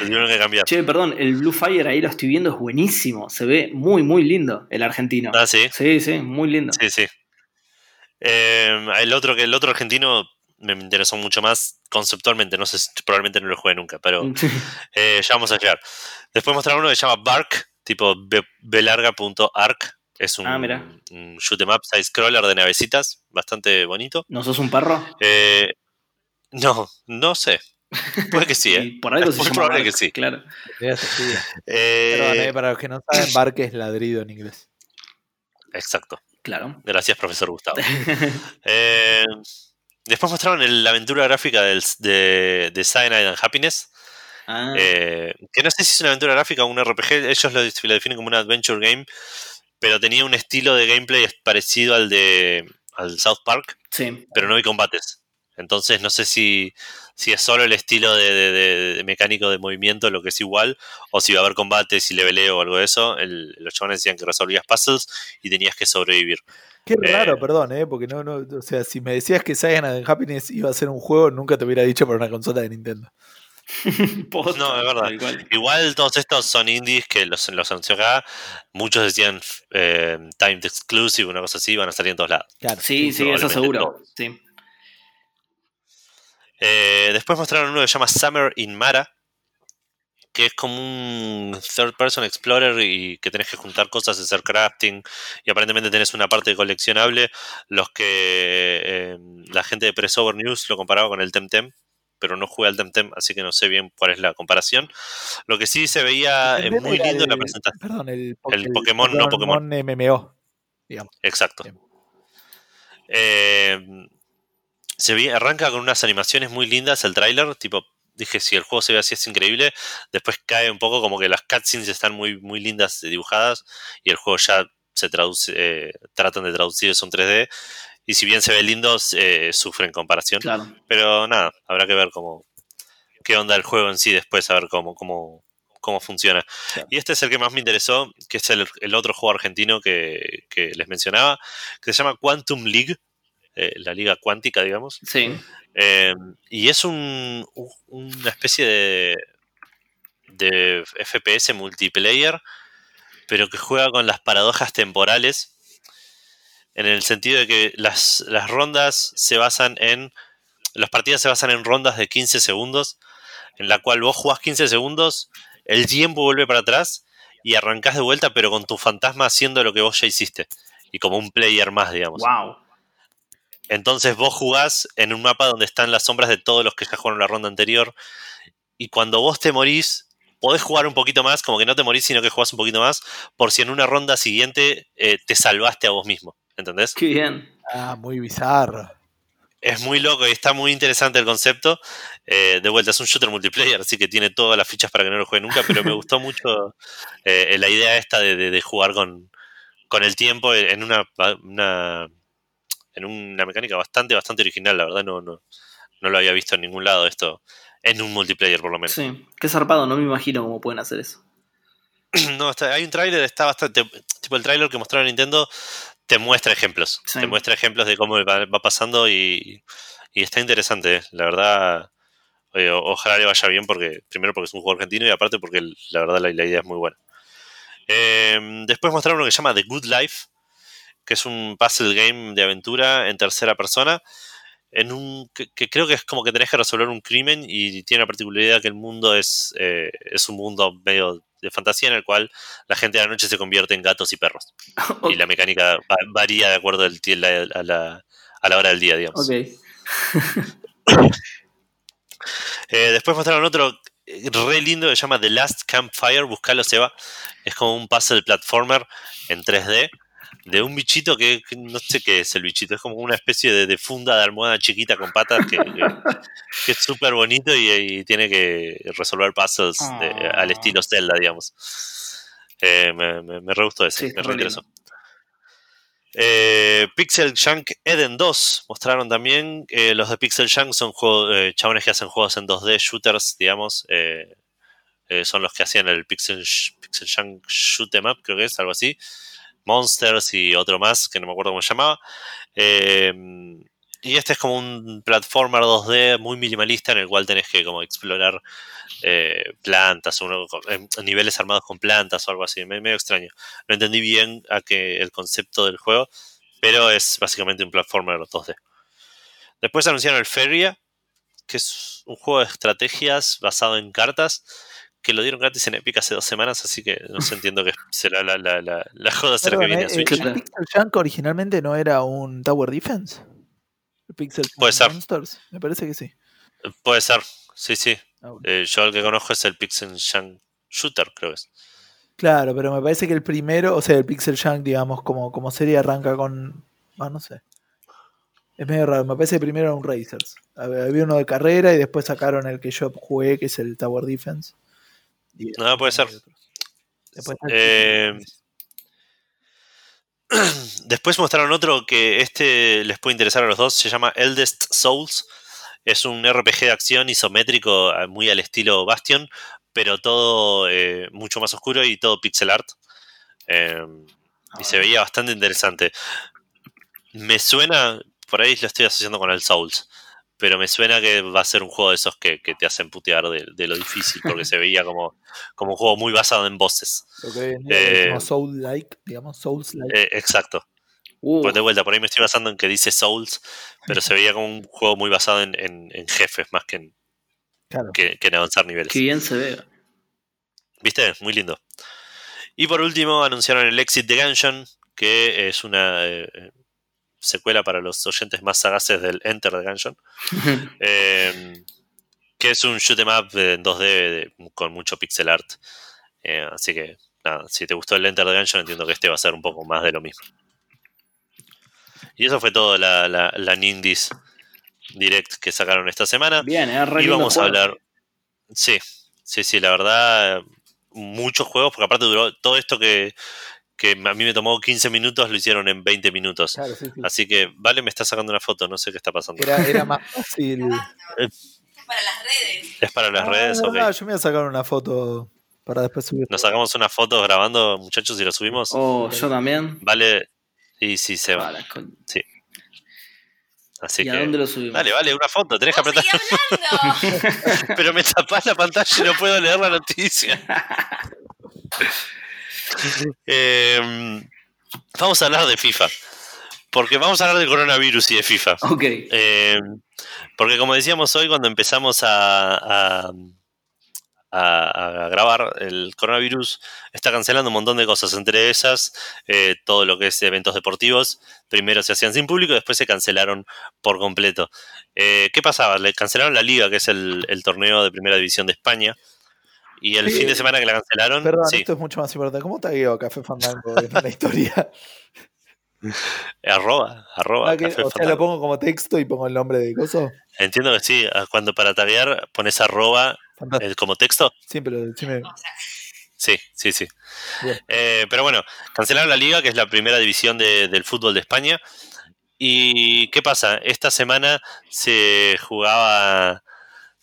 que cambiar. Che, perdón, el Blue Fire ahí lo estoy viendo, es buenísimo. Se ve muy, muy lindo el argentino. Ah, sí. Sí, sí, muy lindo. Sí, sí. el otro el otro argentino me interesó mucho más conceptualmente. No sé, probablemente no lo juegue nunca, pero eh, ya vamos a llegar. Después mostrar uno que se llama Bark, tipo belarga.arc. Es un, ah, un shoot em up side scroller de navecitas, bastante bonito. ¿No sos un perro? Eh, no, no sé. Puede que sí, ¿eh? por algo se llama probable que sí. Claro. Eh, para los que no saben, Bark es ladrido en inglés. Exacto. Claro. Gracias, profesor Gustavo. eh, Después mostraron la aventura gráfica del, de, de Cyanide and Happiness. Ah. Eh, que no sé si es una aventura gráfica o un RPG, ellos lo, definen como un adventure game, pero tenía un estilo de gameplay parecido al de al South Park, sí. pero no hay combates. Entonces no sé si, si es solo el estilo de, mecánico de movimiento lo que es igual, o si va a haber combates y leveleo o algo de eso. los chavales decían que resolvías puzzles y tenías que sobrevivir. Qué raro, eh, perdón, ¿eh? Porque no, no, o sea, si me decías que Cyanide Happiness iba a ser un juego, nunca te hubiera dicho para una consola de Nintendo. no, es verdad. Igual. todos estos son indies que los, los anunció acá. Muchos decían eh, timed exclusive, una cosa así, van a salir en todos lados. sí, sí, eso seguro. Sí. Eh, después mostraron uno que se llama Summer in Mara, que es como un third person explorer y que tenés que juntar cosas, hacer crafting y aparentemente tenés una parte coleccionable. Los que eh, la gente de Pressover News lo comparaba con el Temtem, pero no jugué al Temtem, así que no sé bien cuál es la comparación. Lo que sí se veía muy lindo en la presentación. Perdón, el, Pokémon, no Pokémon. MMO, digamos. Exacto. Eh, se ve, arranca con unas animaciones muy lindas el tráiler, tipo dije, si el juego se ve así es increíble. Después cae un poco como que las cutscenes están muy, muy lindas dibujadas y el juego ya se traduce, eh, tratan de traducir eso en 3D. Y si bien se ve lindo, eh, sufre en comparación. Pero nada, habrá que ver cómo qué onda el juego en sí después, a ver cómo, cómo, cómo funciona. Y este es el que más me interesó, que es el, otro juego argentino que, que, les mencionaba, que se llama Quantum League, eh, la liga cuántica, digamos. Sí. Eh, y es un, una especie de, de FPS multiplayer, pero que juega con las paradojas temporales, en el sentido de que las, rondas se basan en... Las partidas se basan en rondas de 15 segundos, en la cual vos jugás 15 segundos, el tiempo vuelve para atrás y arrancás de vuelta, pero con tu fantasma haciendo lo que vos ya hiciste. Y como un player más, digamos. Wow. Entonces vos jugás en un mapa donde están las sombras de todos los que ya jugaron la ronda anterior. Y cuando vos te morís, podés jugar un poquito más, como que no te morís, sino que jugás un poquito más, por si en una ronda siguiente eh, te salvaste a vos mismo. ¿Entendés? Qué bien. Ah, muy bizarro. Es muy loco y está muy interesante el concepto. Eh, de vuelta, es un shooter multiplayer, así que tiene todas las fichas para que no lo juegue nunca, pero me gustó mucho eh, la idea esta de, jugar con, con, el tiempo en una en una mecánica bastante, bastante original, la verdad no, no, no lo había visto en ningún lado esto, en un multiplayer por lo menos. Sí, qué zarpado, no me imagino cómo pueden hacer eso. no, está, hay un tráiler, está bastante, tipo el tráiler que mostraron Nintendo te muestra ejemplos, te muestra ejemplos de cómo va, pasando y, y, está interesante, eh. la verdad. ojalá le vaya bien porque primero porque es un juego argentino y aparte porque la verdad la, idea es muy buena. Eh, después mostraron uno que se llama The Good Life, que es un puzzle game de aventura en tercera persona, en un que, creo que es como que tenés que resolver un crimen y tiene la particularidad que el mundo es, eh, es un mundo medio de fantasía en el cual la gente de la noche se convierte en gatos y perros. Y la mecánica varía de acuerdo al, a, la, a la hora del día, digamos. Eh, después mostraron otro re lindo que se llama The Last Campfire, buscalo Seba. Es como un puzzle platformer en 3D de un bichito que, que no sé qué es el bichito, es como una especie de, de funda de almohada chiquita con patas que, que- que es súper bonito y, y tiene que resolver puzzles de- Ah. al estilo Zelda, digamos. Eh, me, me, me re gustó ese, Sí, me re interesó. Eh, Pixel Junk Eden 2 mostraron también. eh, los de Pixel Junk son eh, chabones que hacen juegos en 2D, shooters, digamos. eh, son los que hacían el Pixel, Pixel Junk Shoot 'em Up, creo que es algo así. Monsters y otro más, que no me acuerdo cómo se llamaba. Eh, y este es como un platformer 2D muy minimalista en el cual tenés que como explorar eh, plantas, uno, en niveles armados con plantas o algo así. Me- medio extraño. No entendí bien a que el concepto del juego, pero es básicamente un platformer 2D. Después anunciaron el Feria, que es un juego de estrategias basado en cartas, que lo dieron gratis en Epic hace dos semanas, así que no sé, entiendo que será la, la, la, la joda será que viene ¿eh? a Switch. ¿El. Pixel Junk originalmente no era un Tower Defense? ¿El Pixel Puede ser. Monsters? Me parece que sí. Puede ser, sí, sí. Ah, bueno. Eh, yo el que conozco es el Pixel Junk Shooter, creo que es. Claro, pero me parece que el primero, o sea, el Pixel Junk, digamos, como, como serie arranca con. Ah, no sé. Es medio raro. Me parece que primero era un Racers. Había uno de carrera y después sacaron el que yo jugué, que es el Tower Defense. No, puede ser. Después Eh, Después mostraron otro que este les puede interesar a los dos, se llama Eldest Souls. Es un RPG de acción isométrico eh, muy al estilo Bastion, pero todo eh, mucho más oscuro y todo pixel art. Eh, y se veía bastante interesante. Me suena, por ahí lo estoy asociando con el Souls, pero me suena que va a ser un juego de esos que, que te hacen putear de, de lo difícil, porque se veía como, como un juego muy basado en voces. Que en día Eh, Soul-like, digamos, Souls-like. Eh, exacto. Uh, Pues de vuelta, por ahí me estoy basando en que dice Souls, pero se veía como un juego muy basado en, en- en jefes más que en, claro. que, que en avanzar niveles. qué bien se ve. ¿Viste? Muy lindo. Y por último anunciaron el Exit de Gungeon, que es una eh, secuela para los oyentes más sagaces del Enter de Gungeon, eh, que es un shoot 'em up en 2D de- con mucho pixel art. Eh, así que, nada, si te gustó el Enter de Gungeon, entiendo que este va a ser un poco más de lo mismo. Y eso fue todo la, la, la Nindies Direct que sacaron esta semana. Bien, es re Y vamos a hablar. Sí, sí, sí, la verdad, muchos juegos, porque aparte duró todo esto que, que a mí me tomó 15 minutos, lo hicieron en 20 minutos. Claro, sí, sí. Así que, vale, me está sacando una foto, no sé qué está pasando. Era, era más fácil. para las redes. Es para las Ah, redes, es ok. verdad, yo me voy a sacar una foto para después subir. Nos sacamos unas fotos grabando, muchachos, y lo subimos. Oh, yo también. Vale, y sí se va. Para, con- Así ¿Y que. a dónde lo subimos? Dale, vale, una foto, tenés que ¡Vos apretar. Pero me tapás la pantalla y no puedo leer la noticia. Eh, vamos a hablar de FIFA. Porque vamos a hablar del coronavirus y de FIFA. Ok. Eh, porque como decíamos hoy, cuando empezamos a, a- a- a grabar, el coronavirus está cancelando un montón de cosas. Entre esas, eh, todo lo que es eventos deportivos. Primero se hacían sin público, después se cancelaron por completo. Eh, ¿Qué pasaba? Le cancelaron la Liga, que es el, el torneo de primera división de España. Y el Sí. fin de semana que la cancelaron, Perdón, sí, esto es mucho más importante. ¿Cómo tagueo Café Fandango en la historia? arroba, arroba. Ah, que- Café o sea, Fandango. lo pongo como texto y pongo el nombre de Coso. Entiendo que sí, ah, cuando para taguear pones arroba eh, como texto. Siempre lo decime. Sí, sí, sí. Eh, pero bueno, cancelaron la liga, que es la primera división de- del fútbol de España. ¿Y qué pasa? Esta semana se jugaba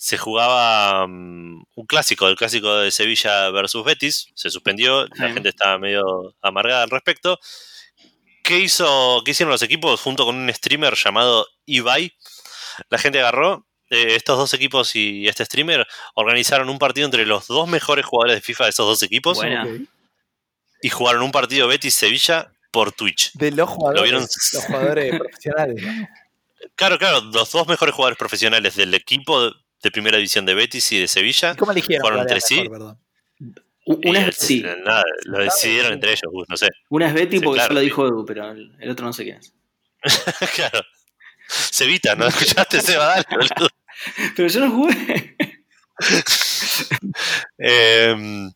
se jugaba mm, un clásico, el clásico de Sevilla versus Betis. Se suspendió, la Sí. gente estaba medio amargada al respecto. ¿Qué, hizo, ¿Qué hicieron los equipos junto con un streamer llamado Ibai? La gente agarró, eh, estos dos equipos y este streamer organizaron un partido entre los dos mejores jugadores de FIFA de esos dos equipos Buena. Y jugaron un partido Betis-Sevilla por Twitch. De los jugadores, vieron? los jugadores profesionales. ¿no? Claro, claro, los dos mejores jugadores profesionales del equipo de primera división de Betis y de Sevilla. ¿Y ¿Cómo eligieron? Fueron entre sí. mejor, Una es, sí, nada, lo decidieron entre ellos, Gus, no sé. una es Betty Sí, porque claro. ya lo dijo Edu, pero el, otro no sé quién es. claro. Sevita, ¿no escuchaste, Seba? Dale, boludo. Pero yo no jugué. Em,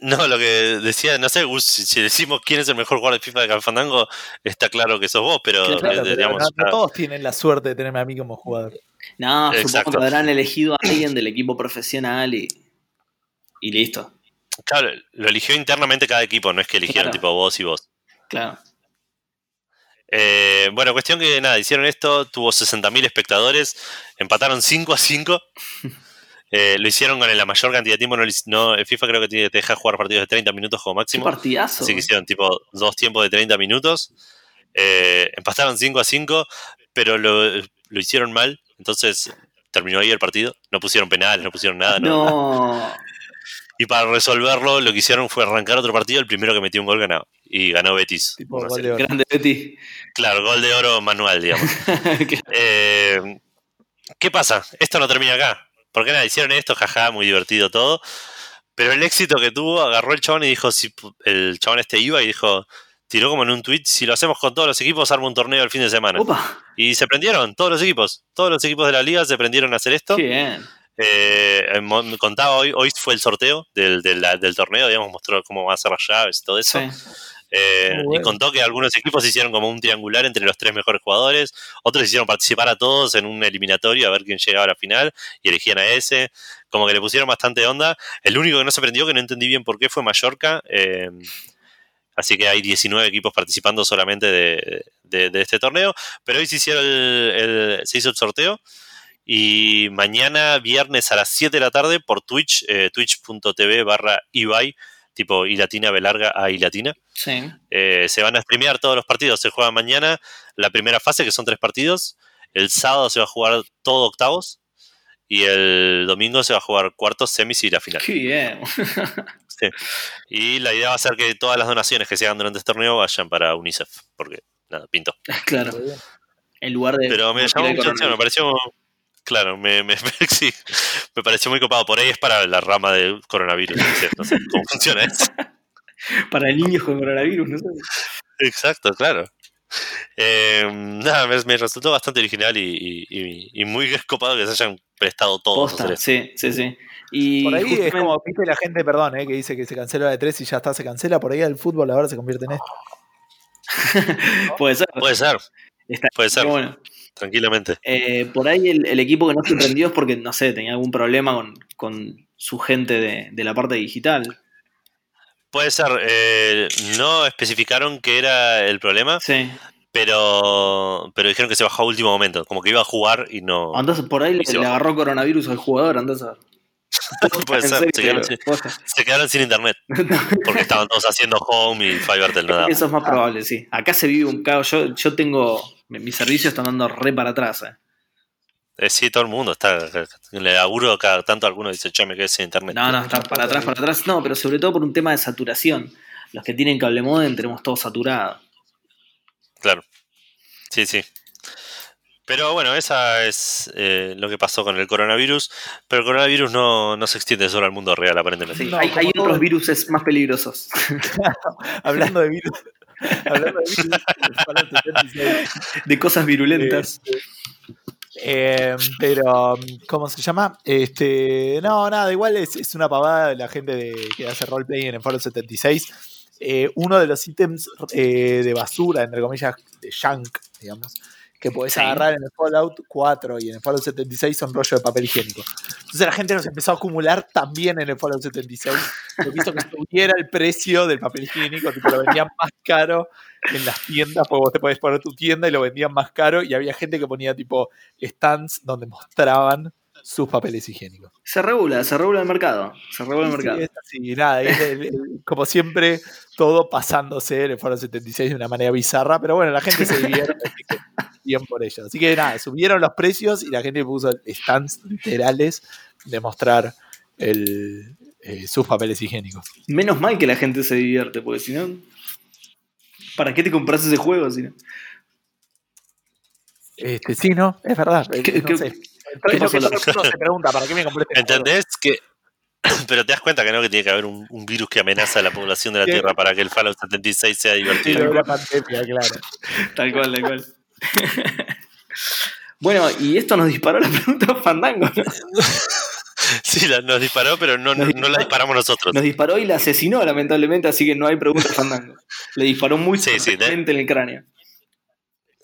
no, lo que decía, no sé, Gus, si, si decimos quién es el mejor jugador de FIFA de Cafandango, está claro que sos vos, pero, Claro, eh, pero digamos, no, no ya- todos tienen la suerte de tenerme a mí como jugador. No, Exacto. supongo que habrán elegido a alguien del equipo profesional y, y listo. claro, lo eligió internamente cada equipo, no es que eligieron Claro. tipo vos y vos. Claro. Eh, bueno, cuestión que nada, hicieron esto, tuvo 60.000 espectadores, empataron 5 a 5. Eh, lo hicieron con la mayor cantidad de tiempo. No, el FIFA creo que te deja jugar partidos de 30 minutos como máximo. partidazo. Así que hicieron tipo dos tiempos de 30 minutos. Eh, empataron 5 a 5, pero lo, lo hicieron mal. Entonces terminó ahí el partido. No pusieron penales, no pusieron nada. no. No. Y para resolverlo, lo que hicieron fue arrancar otro partido. El primero que metió un gol ganaba. Y ganó Betis. Tipo 1 a gol 0. de oro. Grande Betty. Claro, gol de oro manual, digamos. Eh, ¿Qué pasa? Esto no termina acá. Porque nada, hicieron esto, jaja, muy divertido todo. Pero el éxito que tuvo, agarró el chabón y dijo, si el chabón este iba y dijo, tiró como en un tweet, si lo hacemos con todos los equipos, arma un torneo el fin de semana. Opa. Y se prendieron, todos los equipos, todos los equipos de la liga se prendieron a hacer esto. Qué bien. Eh, contaba hoy, hoy fue el sorteo del, del- del torneo, digamos, mostró cómo van a ser las llaves y todo eso. Sí. Eh, bueno. Y contó que algunos equipos hicieron como un triangular entre los tres mejores jugadores, otros hicieron participar a todos en un eliminatorio a ver quién llegaba a la final y elegían a ese, como que le pusieron bastante onda. El único que no se prendió, que no entendí bien por qué, fue Mallorca. eh, así que hay 19 equipos participando solamente de, de- de este torneo, pero hoy se, hicieron el- el- se hizo el sorteo. Y mañana, viernes a las 7 de la tarde, por Twitch, eh, twitch.tv barra Ibai, tipo I latina, B larga, A I latina. Sí. Eh, se van a streamear todos los partidos. Se juega mañana la primera fase, que son tres partidos. El sábado se va a jugar todo octavos. Y el domingo se va a jugar cuartos, semis y la final. Qué bien. Sí. Y la idea va a ser que todas las donaciones que se hagan durante este torneo vayan para UNICEF. Porque, nada, pinto. claro. En lugar de. Pero me llamó de mucha atención, me pareció. Claro, me, me, sí, me pareció muy copado. Por ahí es para la rama del coronavirus. No sé, cómo funciona eso. Para niños con coronavirus, no sé. Exacto, claro. Eh, nada, me, me resultó bastante original y, y- y- y muy copado que se hayan prestado todos. Posta, sí, sí, sí. Y Por ahí es como, viste la gente, perdón, eh, que dice que se cancela la de 3 y ya está, se cancela. Por ahí el fútbol ahora se convierte en esto. Puede ser. Puede ser, Está- puede ser, bueno, tranquilamente. eh, por ahí el, el equipo que no se prendió es porque, no sé, tenía algún problema con, con su gente de, de la parte digital. Puede ser, eh, no especificaron qué era el problema, Sí. pero, pero dijeron que se bajó a último momento, como que iba a jugar y no. Entonces por ahí le, agarró coronavirus al jugador, entonces. Puede ser, se quedaron, sin, digo, posta. se quedaron sin internet, porque estaban todos haciendo home y Fivertel no. Eso es más probable, sí. Acá se vive un caos. Yo, yo tengo. mi- Mis servicios están dando re para atrás. eh. Eh, sí, todo el mundo está. Le auguro cada tanto alguno dice, che, me quedé sin internet. No, no, está para atrás, para atrás. No, pero sobre todo por un tema de saturación. Los que tienen cable modem tenemos todo saturado. Claro. Sí, sí. Pero bueno, esa es eh, lo que pasó con el coronavirus. Pero el coronavirus no, no se extiende solo al mundo real, aparentemente. Sí, No, hay, otros virus más peligrosos. Hablando de virus. hablando de virus. Fallout 76, De cosas virulentas. eh, pero, ¿cómo se llama? Este, no, nada, igual es, es una pavada de la gente de- que hace roleplay en el Fallout 76. Eh, uno de los ítems eh, de basura, entre comillas, de junk, digamos, que podés Sí. agarrar en el Fallout 4 y en el Fallout 76 son rollo de papel higiénico. Entonces la gente los empezó a acumular también en el Fallout 76. Lo que hizo que subiera el precio del papel higiénico, tipo, lo vendían más caro en las tiendas, porque vos te podés poner tu tienda y lo vendían más caro, y había gente que ponía tipo stands donde mostraban sus papeles higiénicos. Se regula, se regula el mercado. Se regula el Sí, mercado. es así, nada, es el- el- como siempre, todo pasándose en el Foro 76 de una manera bizarra, pero bueno, la gente se divierte, así que bien por ello. Así que nada, subieron los precios y la gente puso stands literales de mostrar el, eh, sus papeles higiénicos. Menos mal que la gente se divierte, porque si no. ¿Para qué te compras ese juego? Si no? Este, sí, ¿no? Es verdad. eh, ¿Qué- no qué- sé. qué Es lo que pasó? todo el mundo se pregunta, ¿para qué me compré este juego? ¿Entendés? Que, pero te das cuenta que no, que tiene que haber un, un virus que amenaza a la población de la Sí. Tierra para que el Fallout 76 sea Sí, divertido. de la pandemia, claro. Tal cual, tal cual. Bueno, y esto nos disparó la pregunta Fandango. ¿no? Sí, la- nos disparó, pero no, Nos no, no la disparamos nosotros. Nos disparó y la asesinó, lamentablemente, así que no hay pregunta Fandango. Le disparó muy Sí, sí, de- fuertemente en el cráneo.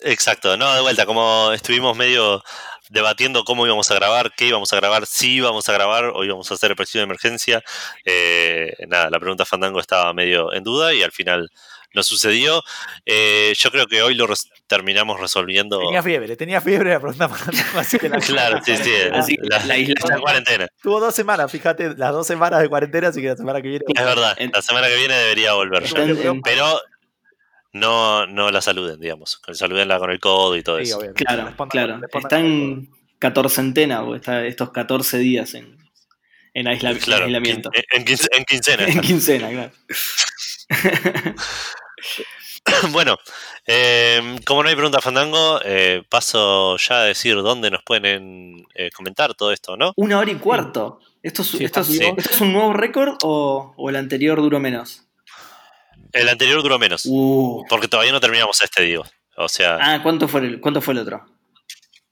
Exacto, no, de vuelta, como estuvimos medio debatiendo cómo íbamos a grabar, qué íbamos a grabar, si íbamos a grabar o íbamos a hacer presión de emergencia, eh, nada, la pregunta Fandango estaba medio en duda y al final no sucedió. Eh, yo creo que hoy lo res- terminamos resolviendo. Tenía fiebre, tenía fiebre la pregunta Fandango, así que la- Claro, sí, sí, Así que la, la isla- la cuarentena. Tuvo dos semanas, fíjate, las dos semanas de cuarentena, así que la semana que viene. Es verdad, la semana que viene debería volver. Está Pero no, no la saluden, digamos. Saludenla con el codo y todo Sí, eso. Claro, Respondan- claro. respondan Está en catorcentena, está estos 14 días en, en aisla- en Claro, aislamiento. en, en quince- en quincena. En quincena, claro. Bueno, eh, como no hay pregunta Fandango, eh, paso ya a decir dónde nos pueden eh, comentar todo esto, ¿no? Una hora y cuarto. ¿Esto es, Sí, esto es- vivo. esto es un nuevo récord o, o el anterior duró menos? El anterior duró menos, Uh. porque todavía no terminamos este, digo. O sea, Ah, ¿cuánto fue el, cuánto fue el otro?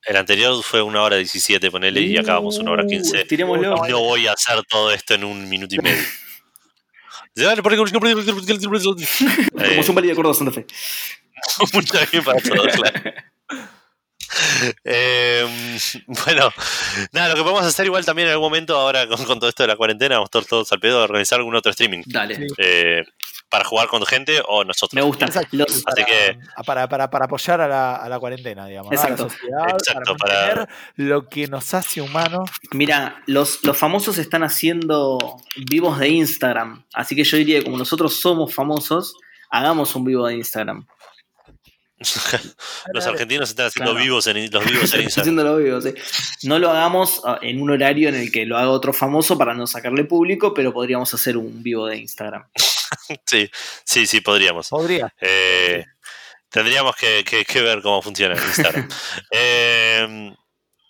el anterior fue una hora 17, ponele, y acabamos una hora Uh, 15. estirémoslo. No voy a hacer todo esto en un minuto y medio. Como un válido de Córdoba Santa Fe. Bien para todos, claro. Eh, bueno, nada, lo que podemos hacer igual también en algún momento, ahora con, con todo esto de la cuarentena, vamos todos, todos al pedo de organizar algún otro streaming Dale. Eh, para jugar con gente o nosotros. Me gusta. Exacto. Los- para, que- para, para, para apoyar a la, a la cuarentena, digamos. ¿no? A la Exacto. sociedad, Exacto, para para- mantener lo que nos hace humanos. Mira, los, los famosos están haciendo vivos de Instagram. Así que yo diría, como nosotros somos famosos, hagamos un vivo de Instagram. Los argentinos están haciendo Claro. vivos en, los vivos en Instagram. Sí. No lo hagamos ah, en un horario en el que lo haga otro famoso para no sacarle público, pero podríamos hacer un vivo de Instagram. Sí, sí, sí, podríamos. Podría. Eh, tendríamos que, que- que ver cómo funciona Instagram. Eh,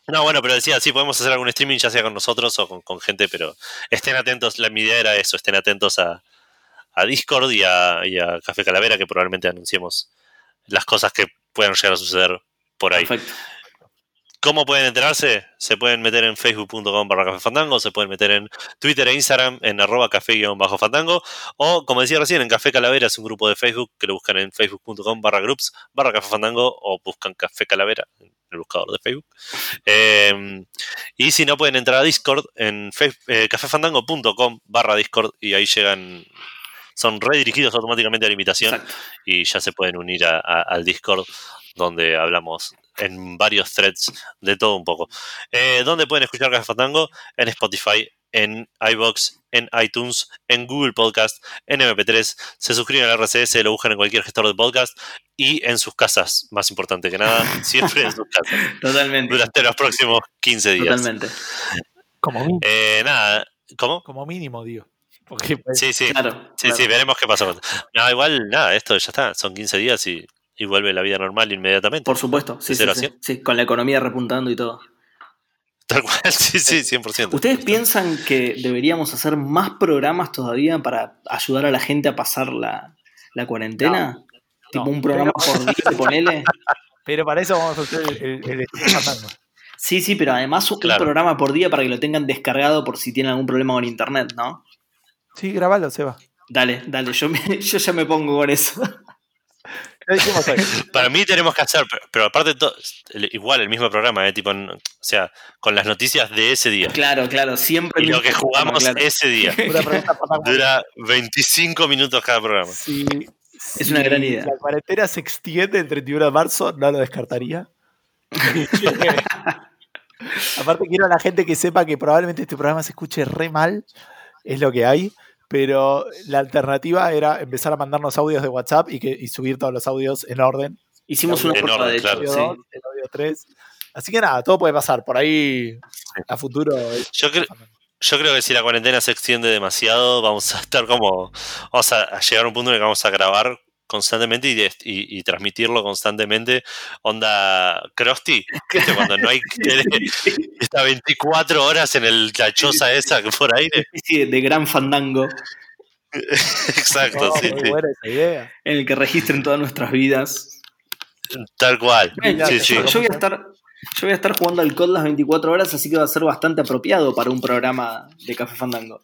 no, bueno, pero decía, sí, podemos hacer algún streaming, ya sea con nosotros o con, con gente, pero estén atentos, la, mi idea era eso, estén atentos a, a Discord y a, y a Café Calavera, que probablemente anunciemos las cosas que puedan llegar a suceder por ahí. Perfecto. ¿Cómo pueden enterarse? Se pueden meter en facebook.com barra café fandango, se pueden meter en Twitter e Instagram en arroba café-fandango o como decía recién en Café Calavera es un grupo de Facebook que lo buscan en facebook.com barra groups barra café fandango o buscan Café Calavera en el buscador de Facebook. Eh, y si no pueden entrar a Discord en eh, cafefandango.com barra Discord y ahí llegan, son redirigidos automáticamente a la invitación Exacto. y ya se pueden unir a- a- al Discord donde hablamos en varios threads de todo un poco. Eh, ¿Dónde pueden escuchar Café Fandango? En Spotify, en iBox, en iTunes, en Google Podcast, en MP3. Se suscriben al RCS, lo buscan en cualquier gestor de podcast y en sus casas, más importante que nada, siempre en sus casas, Totalmente. durante los próximos 15 días. Totalmente. Como mínimo, Eh, nada, ¿cómo? como mínimo digo. Porque pues, Sí, sí. Claro. Sí, sí, veremos qué pasa. No, igual, nada, esto ya está. Son 15 días y, y vuelve la vida normal inmediatamente. Por supuesto. Sí, sí, con la economía repuntando y todo. Tal cual, sí, sí, 100%. ¿Ustedes piensan que deberíamos hacer más programas todavía para ayudar a la gente a pasar la, la cuarentena? tipo No. un programa por día, ponele. pero para eso vamos a hacer el, el, el. Sí, sí, pero además un Claro. programa por día para que lo tengan descargado por si tienen algún problema con internet, ¿no? Sí, grabalo, Seba. Dale, dale, yo, me- yo ya me pongo con eso. Para mí tenemos que hacer, pero, pero aparte, igual el mismo programa, ¿eh? tipo, o sea, con las noticias de ese día. Claro, claro, siempre. Y lo que jugamos programa, claro. ese día. Dura 25 minutos cada programa. Si, Es una gran idea. La cuarentena se extiende el 31 de marzo, no lo descartaría. Aparte quiero a la gente que sepa que probablemente este programa se escuche re mal, es lo que hay, pero la alternativa era empezar a mandarnos audios de WhatsApp y, que, y subir todos los audios en orden. Hicimos una orden, de claro. Audio sí. 2, el audio 3. Así que nada, todo puede pasar. Por ahí a futuro. Yo creo, yo creo que si la cuarentena se extiende demasiado, vamos a estar como. Vamos a llegar a un punto en el que vamos a grabar constantemente y, de- y- y transmitirlo constantemente. Onda Krusty, ¿viste? cuando no hay. está 24 horas en el, la choza esa que por aire. especie de gran fandango Exacto, No, sí, muy sí. buena esa idea. en el que registren todas nuestras vidas. Tal cual. Sí, sí. yo voy a estar, Yo voy a estar jugando al COD las 24 horas, así que va a ser bastante apropiado para un programa de Café Fandango.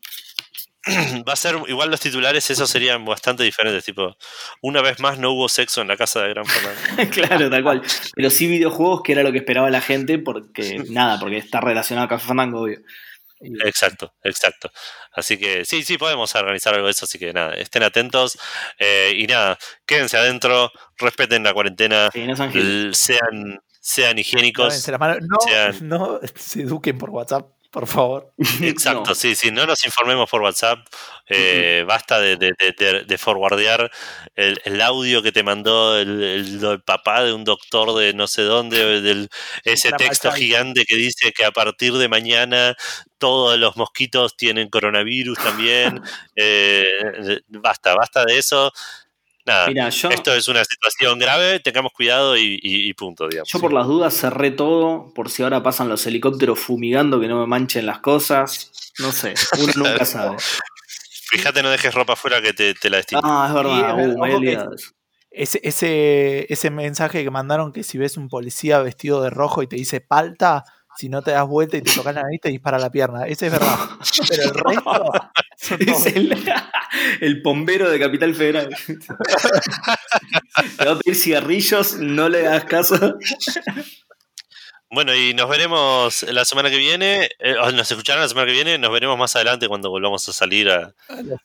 Va a ser igual los titulares, esos serían bastante diferentes. Tipo, una vez más no hubo sexo en la casa de Gran Fernando. claro, tal cual. Pero sí videojuegos, que era lo que esperaba la gente, porque nada, porque está relacionado a Café Fandango, obvio. Exacto, exacto. Así que sí, sí, podemos organizar algo de eso, así que nada, estén atentos eh, y nada, quédense adentro, respeten la cuarentena, Sí, no sean, sean higiénicos. No, sean- no se eduquen por WhatsApp, por favor. Exacto, No. sí, sí, no nos informemos por WhatsApp, eh, basta de, de, de, de- de forwardear el, el audio que te mandó el, el- el papá de un doctor de no sé dónde, del, ese texto gigante que dice que a partir de mañana todos los mosquitos tienen coronavirus también. Eh, basta, basta de eso. Nada, Mira, yo, esto es una situación grave, tengamos cuidado y, y- y punto, digamos. yo por las dudas cerré todo, por si ahora pasan los helicópteros fumigando que no me manchen las cosas. No sé, uno nunca sabe. Fíjate, no dejes ropa afuera que te, te la destino. Ah, es Sí, verdad, es uh. Ese, ese, ese mensaje que mandaron que si ves un policía vestido de rojo y te dice palta, si no te das vuelta y te tocas la nariz, te dispara la pierna. Ese es verdad. Pero el resto Es el, el pombero de Capital Federal. Te va a pedir cigarrillos, no le hagas caso. Bueno, y nos veremos la semana que viene, eh, o nos escucharán la semana que viene, nos veremos más adelante cuando volvamos a salir a,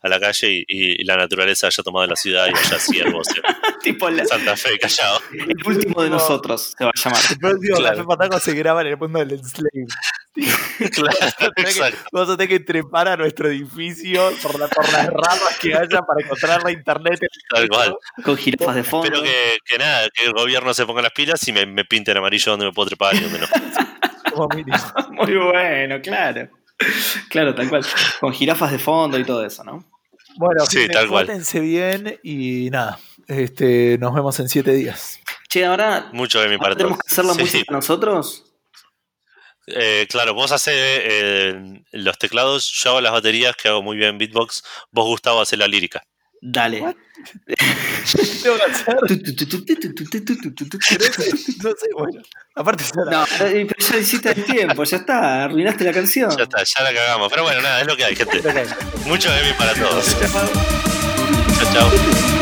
a la calle y, y la naturaleza haya tomado la ciudad y haya ciervos en tipo la- Santa Fe y Callao. el último de nosotros se va a llamar. El próximo Claro. Café Fandango se graba en el mundo del Enslave. Claro. Vamos a tener que trepar a nuestro edificio por, la- por las ramas que haya para encontrar la internet. Tal cual. Con jirafas de fondo. Espero que, que nada, que el gobierno se ponga las pilas y me, me pinte en amarillo donde me puedo trepar y donde no. Como mínimo. Muy bueno, claro. Claro, tal cual. Con jirafas de fondo y todo eso, ¿no? Bueno, Sí, gente, tal cual. bien y nada. Este, nos vemos en siete días. Che, ahora, Mucho de mi parte. tenemos que hacer la Sí, música nosotros. eh, claro, vos haces eh, los teclados, yo hago las baterías, que hago muy bien beatbox. Vos, Gustavo, haces la lírica. Dale. What? Tengo que hacer. No sé, bueno. Aparte, No, eh, pero ya hiciste el tiempo, ya está, arruinaste la canción. Ya está, ya la cagamos. Pero bueno, nada, es lo que hay, gente. Mucho de mí para todos. Chao, chao.